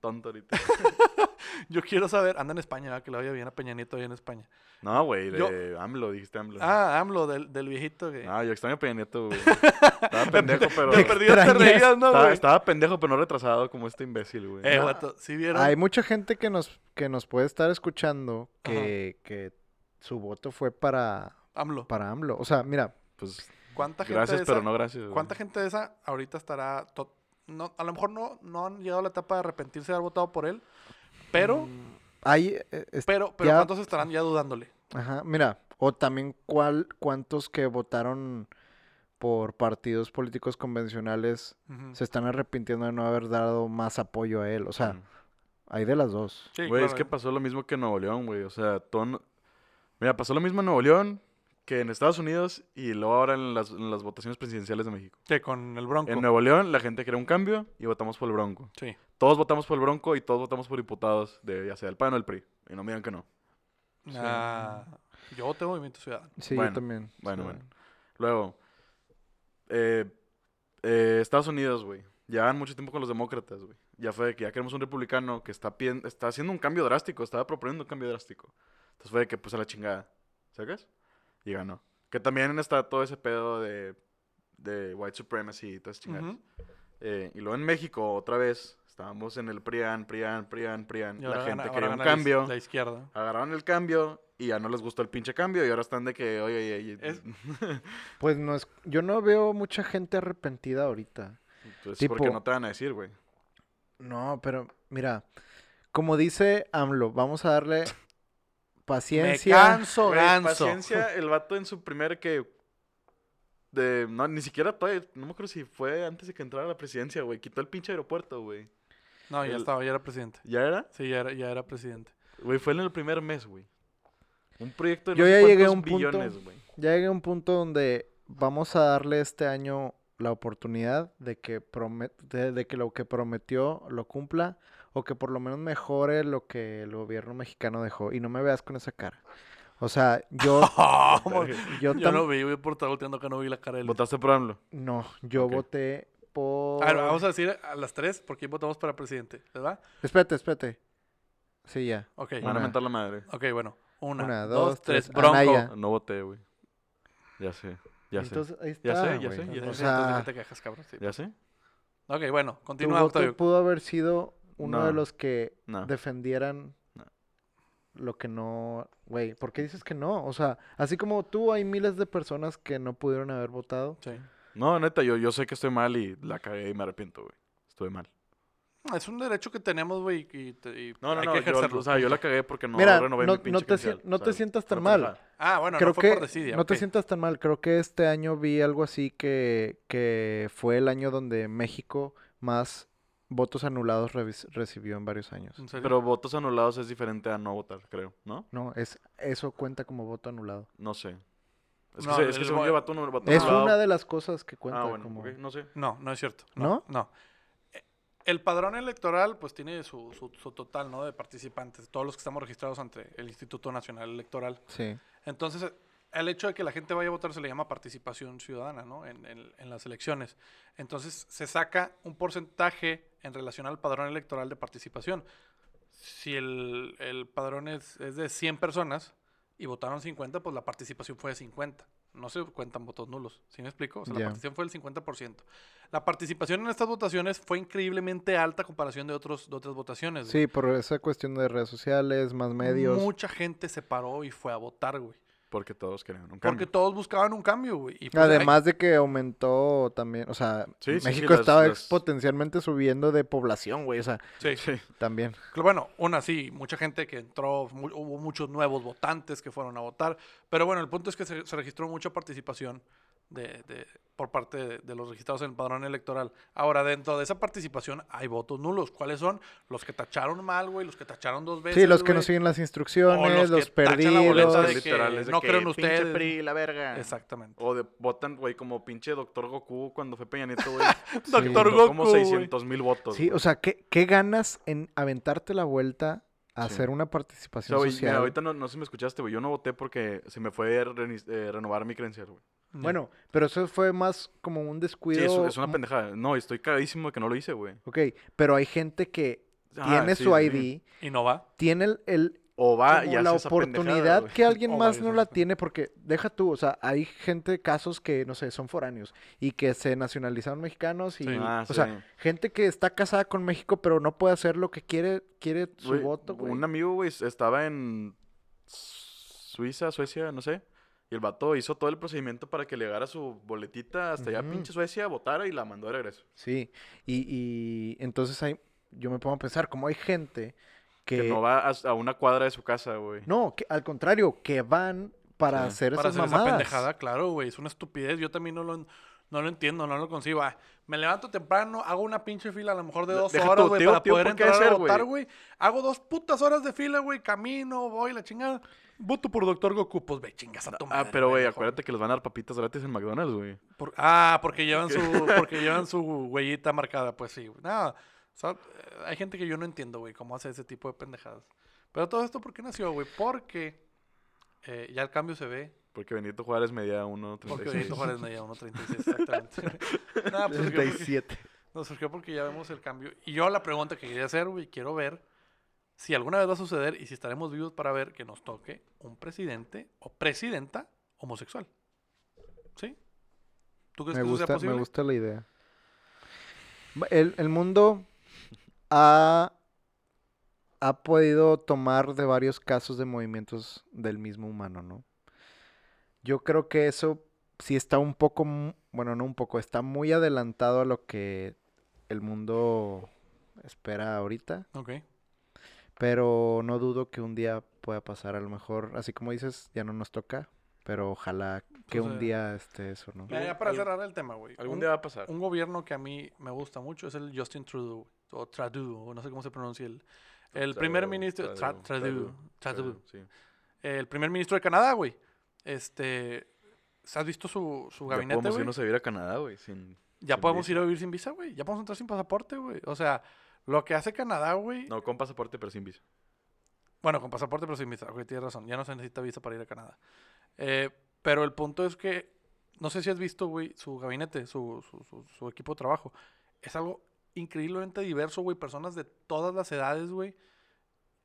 tonto ahorita. yo quiero saber, anda en España, ¿verdad? que le vaya bien a Peña Nieto allá en España. No, güey, de Yo- AMLO, dijiste AMLO. Ah, AMLO, del, del viejito que. Ah, yo extraño a Peña Nieto, güey. Estaba pendejo, pero... de perdido te reías, ¿no, Estaba, güey? estaba pendejo, pero no retrasado como este imbécil, güey. Eh, No. vato, ¿sí vieron? Hay mucha gente que nos, que nos puede estar escuchando que, que su voto fue para, AMLO. para AMLO. O sea, mira, Pues ¿Cuánta gente gracias, de pero esa- no gracias. güey. ¿Cuánta gente de esa ahorita estará... No, a lo mejor no, no han llegado a la etapa de arrepentirse de haber votado por él, pero, hay... eh, es- pero, pero ya- ¿cuántos estarán ya dudándole? Ajá, mira, o también cuál, cuántos que votaron por partidos políticos convencionales se están arrepintiendo de no haber dado más apoyo a él. O sea, Mm. hay de las dos. Sí, Güey, es claro, que eh. pasó lo mismo que en Nuevo León, güey. O sea, todo... no- Mira, pasó lo mismo en Nuevo León que en Estados Unidos y luego ahora en las, en las votaciones presidenciales de México. Que con el Bronco. En Nuevo León la gente quería un cambio y votamos por el Bronco. Sí. Todos votamos por el Bronco y todos votamos por diputados de ya sea el PAN o el PRI. Y no me digan que no. Ah, yo tengo Movimiento Ciudadano. Sí, Bueno, yo también. bueno, sí. bueno. Luego, eh, eh, Estados Unidos, güey. Llevan mucho tiempo con los demócratas, güey. Ya fue de que ya queremos un republicano que está, está haciendo un cambio drástico, estaba proponiendo un cambio drástico. Entonces fue de que pues a la chingada, ¿sabes? Y ganó. Que también está todo ese pedo de, de white supremacy y todas esas chingadas. Eh, y luego en México, otra vez, estábamos en el PRIAN, PRIAN, PRIAN, PRIAN. Y La gente quería un cambio. La izquierda. Agarraron el cambio y ya no les gustó el pinche cambio y ahora están de que, oye, oye, oye. Es- Pues no es, yo no veo mucha gente arrepentida ahorita. Pues tipo- porque no te van a decir, güey. No, pero mira, como dice AMLO, vamos a darle paciencia. Me canso, Güey, ganso. Paciencia, el vato en su primer que. De, no, ni siquiera todavía. No me acuerdo si fue antes de que entrara a la presidencia, güey. Quitó el pinche aeropuerto, güey. No, ya El- estaba, ya era presidente. ¿Ya era? Sí, ya era, ya era presidente. Güey, fue en el primer mes, güey. Un proyecto de Yo no ya llegué a un punto- billones, güey. Ya llegué a un punto donde vamos a darle este año la oportunidad de que, promet- de, de que lo que prometió lo cumpla o que por lo menos mejore lo que el gobierno mexicano dejó. Y no me veas con esa cara. O sea, yo, yo, Yo tam- no vi, güey, por estar volteando que no vi la cara de él. ¿Votaste por AMLO? no, yo voté por... A ver, vamos a decir a las tres por quién votamos para presidente, ¿verdad? Espérate, espérate. Sí, ya. Ok, Me van a mentar la madre. ok, bueno. Una, Una, dos, dos, tres. tres. Bronco. Anaya. No voté, güey. Ya sé. Ya Entonces, ahí Ya está, sé, ya sé, ya Ya sé. sé, O entonces, sea, ¿de qué te quejas, cabrón? Sí. sé. ¿Ya sé? Ok, bueno, tu continúa, voto Octavio. pudo haber sido uno de los que No. defendieran No. lo que no, güey, ¿por qué dices que no? O sea, así como tú hay miles de personas que no pudieron haber votado. Sí. No, neta, yo, yo sé que estoy mal y la cagué y me arrepiento, güey. Estuve mal. Es un derecho que tenemos, güey, y, te- y No, no, hay no. que Yo, ejercerlo. o sea, yo la cagué porque no Mira, renové no, mi pinche no te, no te sientas tan mal. Ah, bueno, Creo no fue que por desidia. no te sientas tan mal. Creo que este año vi algo así que, que fue el año donde México más votos anulados recibió en varios años. ¿En serio? Pero votos anulados es diferente a no votar, creo, ¿no? No, es eso cuenta como voto anulado. No sé. Es que, No, se- es que según yo, voto, voto Es anulado- una de las cosas que cuenta Ah, bueno, como ok, no sé. No, no es cierto. ¿No? No. no. Eh, El padrón electoral, pues tiene su, su, su total, ¿no? De participantes, todos los que estamos registrados ante el Instituto Nacional Electoral. sí. Entonces, el hecho de que la gente vaya a votar se le llama participación ciudadana, ¿no? En, en- en las elecciones. Entonces, se saca un porcentaje en relación al padrón electoral de participación. Si el, el padrón es, es de 100 personas y votaron 50, pues la participación fue de 50. No se cuentan votos nulos. ¿Sí me explico? O sea, la participación fue del 50%. La participación en estas votaciones fue increíblemente alta a comparación de, otros, de otras votaciones. güey. Sí, por esa cuestión de redes sociales, más medios. Mucha gente se paró y fue a votar, güey. Porque todos querían un Porque cambio. todos buscaban un cambio, güey. Y, pues, hay- Además de que aumentó también, o sea, Sí, sí, sí, México las- estaba las- exponencialmente subiendo de población, güey, o sea, sí. Sí. también. Bueno, una sí, mucha gente que entró, mu- hubo muchos nuevos votantes que fueron a votar, pero bueno, el punto es que se, se registró mucha participación de, de- por parte de, de los registrados en el padrón electoral. Ahora, dentro de esa participación hay votos nulos. ¿Cuáles son? Los que tacharon mal, güey, los que tacharon dos veces. Sí, los que no siguen las O instrucciones, los los, que tachan la boleta perdidos. de que no que, creen "Pinche ustedes". PRI, la verga. Exactamente. O de, votan, güey, como pinche Doctor Goku cuando fue Peña Nieto, güey. Doctor Goku, como güey. 600 mil votos. Sí, güey. o sea, ¿qué, qué ganas en aventarte la vuelta Sí. hacer una O sea, participación mira, social? ahorita no, no sé si me escuchaste, güey. Yo no voté porque se me fue eh, renovar mi credencial, güey. Bueno, pero eso fue más como un Sí, descuido. es, es una pendejada. No, estoy cagadísimo de que no lo hice, güey. Ok, pero hay gente que Ah, tiene sí, su sí, ID, sí. ¿Y no va? tiene el, el- O va y la esa pendejada, oportunidad que alguien más no la tiene porque deja tú, o sea, hay gente, casos que, no sé, son foráneos y que se nacionalizaron mexicanos y, Sí. Ah, o sí. sea, gente que está casada con México pero no puede hacer lo que quiere, quiere su voto, güey. Un amigo, güey, estaba en Suiza, Suecia, no sé. Y el vato hizo todo el procedimiento para que le llegara su boletita hasta allá, Ujú. pinche Suecia, votara y la mandó de regreso. Sí, y, y entonces hay, yo me pongo a pensar, como hay gente que, Que no va a, a una cuadra de su casa, güey. no, que al contrario, que van para Sí. hacer Para esas hacer esa pendejada, claro, güey. Es una estupidez. Yo también no lo, no lo entiendo, no lo concibo. Ah, me levanto temprano, hago una pinche fila a lo mejor de dos deja horas, güey, para poder ¿por qué entrar a votar, güey? Hago dos putas horas de fila, güey. Camino, voy, la chingada. Voto por Doctor Goku. Pues ve, chingas a tu Ah, pero, güey, acuérdate que les van a dar papitas gratis en McDonald's, güey. Por- ah, porque llevan su, porque llevan su huellita marcada, pues sí. o sea, eh, hay gente que yo no entiendo, güey, cómo hace ese tipo de pendejadas. Pero todo esto, ¿por qué nació, güey? Porque eh, ya el cambio se ve. Porque Benito Juárez medía 1.36. Porque Benito Juárez medía 1.36, exactamente. no, pues surgió, porque, 37. no, surgió porque ya vemos el cambio. Y yo la pregunta que quería hacer, güey, quiero ver si alguna vez va a suceder y si estaremos vivos para ver que nos toque un presidente o presidenta homosexual. ¿Sí? ¿Tú crees Me que eso sea gusta, posible? me gusta la idea. El, el mundo ha, ha podido tomar de varios casos de movimientos del mismo humano, ¿no? Yo creo que eso sí está un poco, bueno, no un poco, está muy adelantado a lo que el mundo espera ahorita. Ok. Pero no dudo que un día pueda pasar. A lo mejor, así como dices, ya no nos toca. Pero ojalá que un día esté eso, ¿no? Ya, ya para algún- cerrar el tema, güey. Algún un- día va a pasar. Un gobierno que a mí me gusta mucho es el Justin Trudeau, güey, o Trudeau, o no sé cómo se pronuncia el, el primer Trudeau, ministro, Trudeau, Trudeau, Trudeau, Trudeau, sí. el primer ministro de Canadá, güey. Este, ¿has visto su, su Ya gabinete, podemos güey? irnos a vivir a Canadá, güey, sin... Ya sin podemos visa. ir a vivir sin visa, güey. Ya podemos entrar sin pasaporte, güey. O sea, lo que hace Canadá, güey. No, con pasaporte, pero sin visa. Bueno, con pasaporte, pero sin visa. Ok, tienes razón. Ya no se necesita visa para ir a Canadá. Eh, pero el punto es que, no sé si has visto, güey, su gabinete, su, su, su- su equipo de trabajo. Es algo increíblemente diverso, güey. Personas de todas las edades, güey.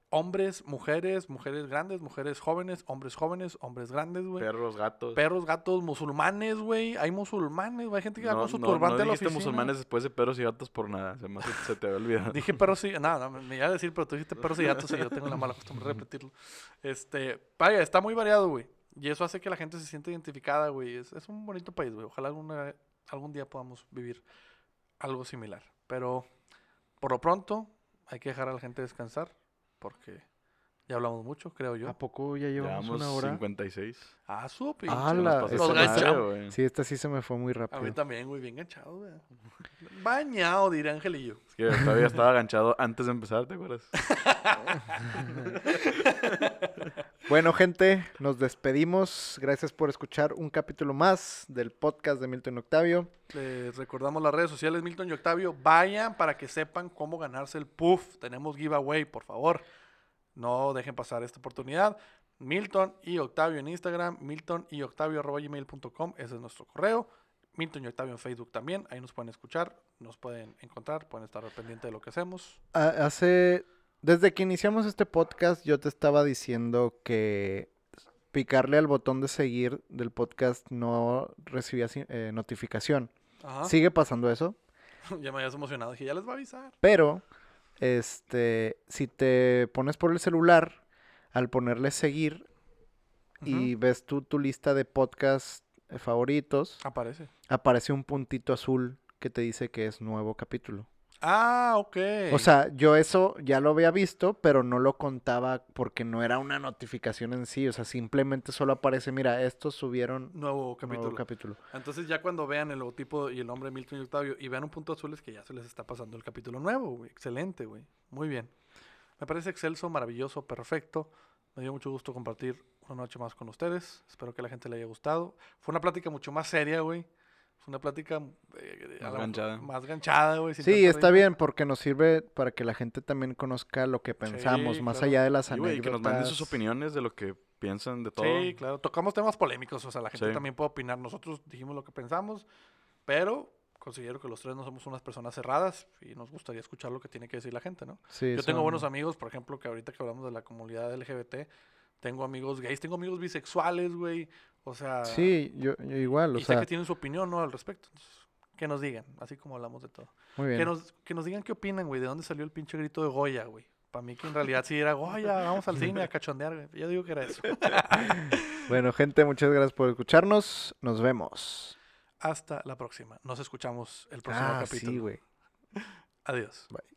Hombres, mujeres, mujeres grandes, mujeres jóvenes, hombres jóvenes, hombres grandes, güey. Perros, gatos. Perros, gatos, musulmanes, güey. Hay musulmanes, güey. Hay gente que va no, con su no, turbante no a la oficina. musulmanes después de perros y gatos por nada. Se, me hace- se te había olvidado. Dije perros y... No, me iba a decir, pero tú dijiste perros y gatos y yo tengo la mala costumbre de repetirlo. Este... Vaya, está muy variado, güey. Y eso hace que la gente se sienta identificada, güey. Es, es un bonito país, güey. Ojalá alguna, algún día podamos vivir algo similar. Pero, por lo pronto, hay que dejar a la gente descansar porque ya hablamos mucho, creo yo. ¿A poco ya llevamos, Llevamos una hora? 56. Ah, su. Ah, nos la- madre, ganchamos. güey. Sí, esta sí se me fue muy A mí rápido. también, güey, bien ganchado, güey. Bañado, dirá Angelillo. Es que todavía estaba aganchado antes de empezar, ¿te acuerdas? Bueno, gente, nos despedimos. Gracias por escuchar un capítulo más del podcast de Milton Octavio. Les recordamos las redes sociales Milton y Octavio. Vayan para que sepan cómo ganarse el puff. Tenemos giveaway, por favor. No dejen pasar esta oportunidad. Milton y Octavio en Instagram, Milton y Octavio arroba gmail.com, ese es nuestro correo. Milton y Octavio en Facebook también, ahí nos pueden escuchar, nos pueden encontrar, pueden estar al pendiente de lo que hacemos. Ah, Hace. Desde que iniciamos este podcast, yo te estaba diciendo que picarle al botón de seguir del podcast no recibía eh, notificación. Ajá. Sigue pasando eso, ya me habías emocionado, dije, ya les va a avisar. pero este, si te pones por el celular, al ponerle seguir y ves tú tu lista de podcast eh, favoritos, Aparece. aparece un puntito azul que te dice que es nuevo capítulo. Ah, ok. O sea, yo eso ya lo había visto, pero no lo contaba porque no era una notificación en sí. O sea, simplemente solo aparece, mira, estos subieron nuevo capítulo. nuevo capítulo. Entonces ya cuando vean el logotipo y el nombre de Milton y Octavio y vean un punto azul es que ya se les está pasando el capítulo nuevo, güey. Excelente, güey. Muy bien. Me parece excelso, maravilloso, perfecto. Me dio mucho gusto compartir una noche más con ustedes. Espero que a la gente le haya gustado. Fue una plática mucho más seria, güey. Fue una plática eh, Más ganchada. Más ganchada, güey. Sí, está bien porque nos sirve para que la gente también conozca lo que pensamos, Sí, más claro. allá de las Y, güey, que nos manden sus anécdotas. opiniones de lo que piensan de todo. Sí, claro. Tocamos temas polémicos, o sea, la gente Sí. también puede opinar. Nosotros dijimos lo que pensamos, pero considero que los tres no somos unas personas cerradas y nos gustaría escuchar lo que tiene que decir la gente, ¿no? Sí, Yo tengo son- buenos amigos, por ejemplo, que ahorita que hablamos de la comunidad LGBT, tengo amigos gays, tengo amigos bisexuales, güey. O sea, Sí, yo, yo igual, o y sé sea, que tienen su opinión, ¿no? Al respecto. Entonces, que nos digan, así como hablamos de todo. muy Que bien. nos, que nos digan qué opinan, güey, de dónde salió el pinche grito de Goya, güey. Para mí que en realidad sí era Goya, vamos al cine a cachondear, güey. Yo digo que era eso. Bueno, gente, muchas gracias por escucharnos. Nos vemos. Hasta la próxima. Nos escuchamos el próximo Ah, capítulo. sí, güey. Adiós. Bye.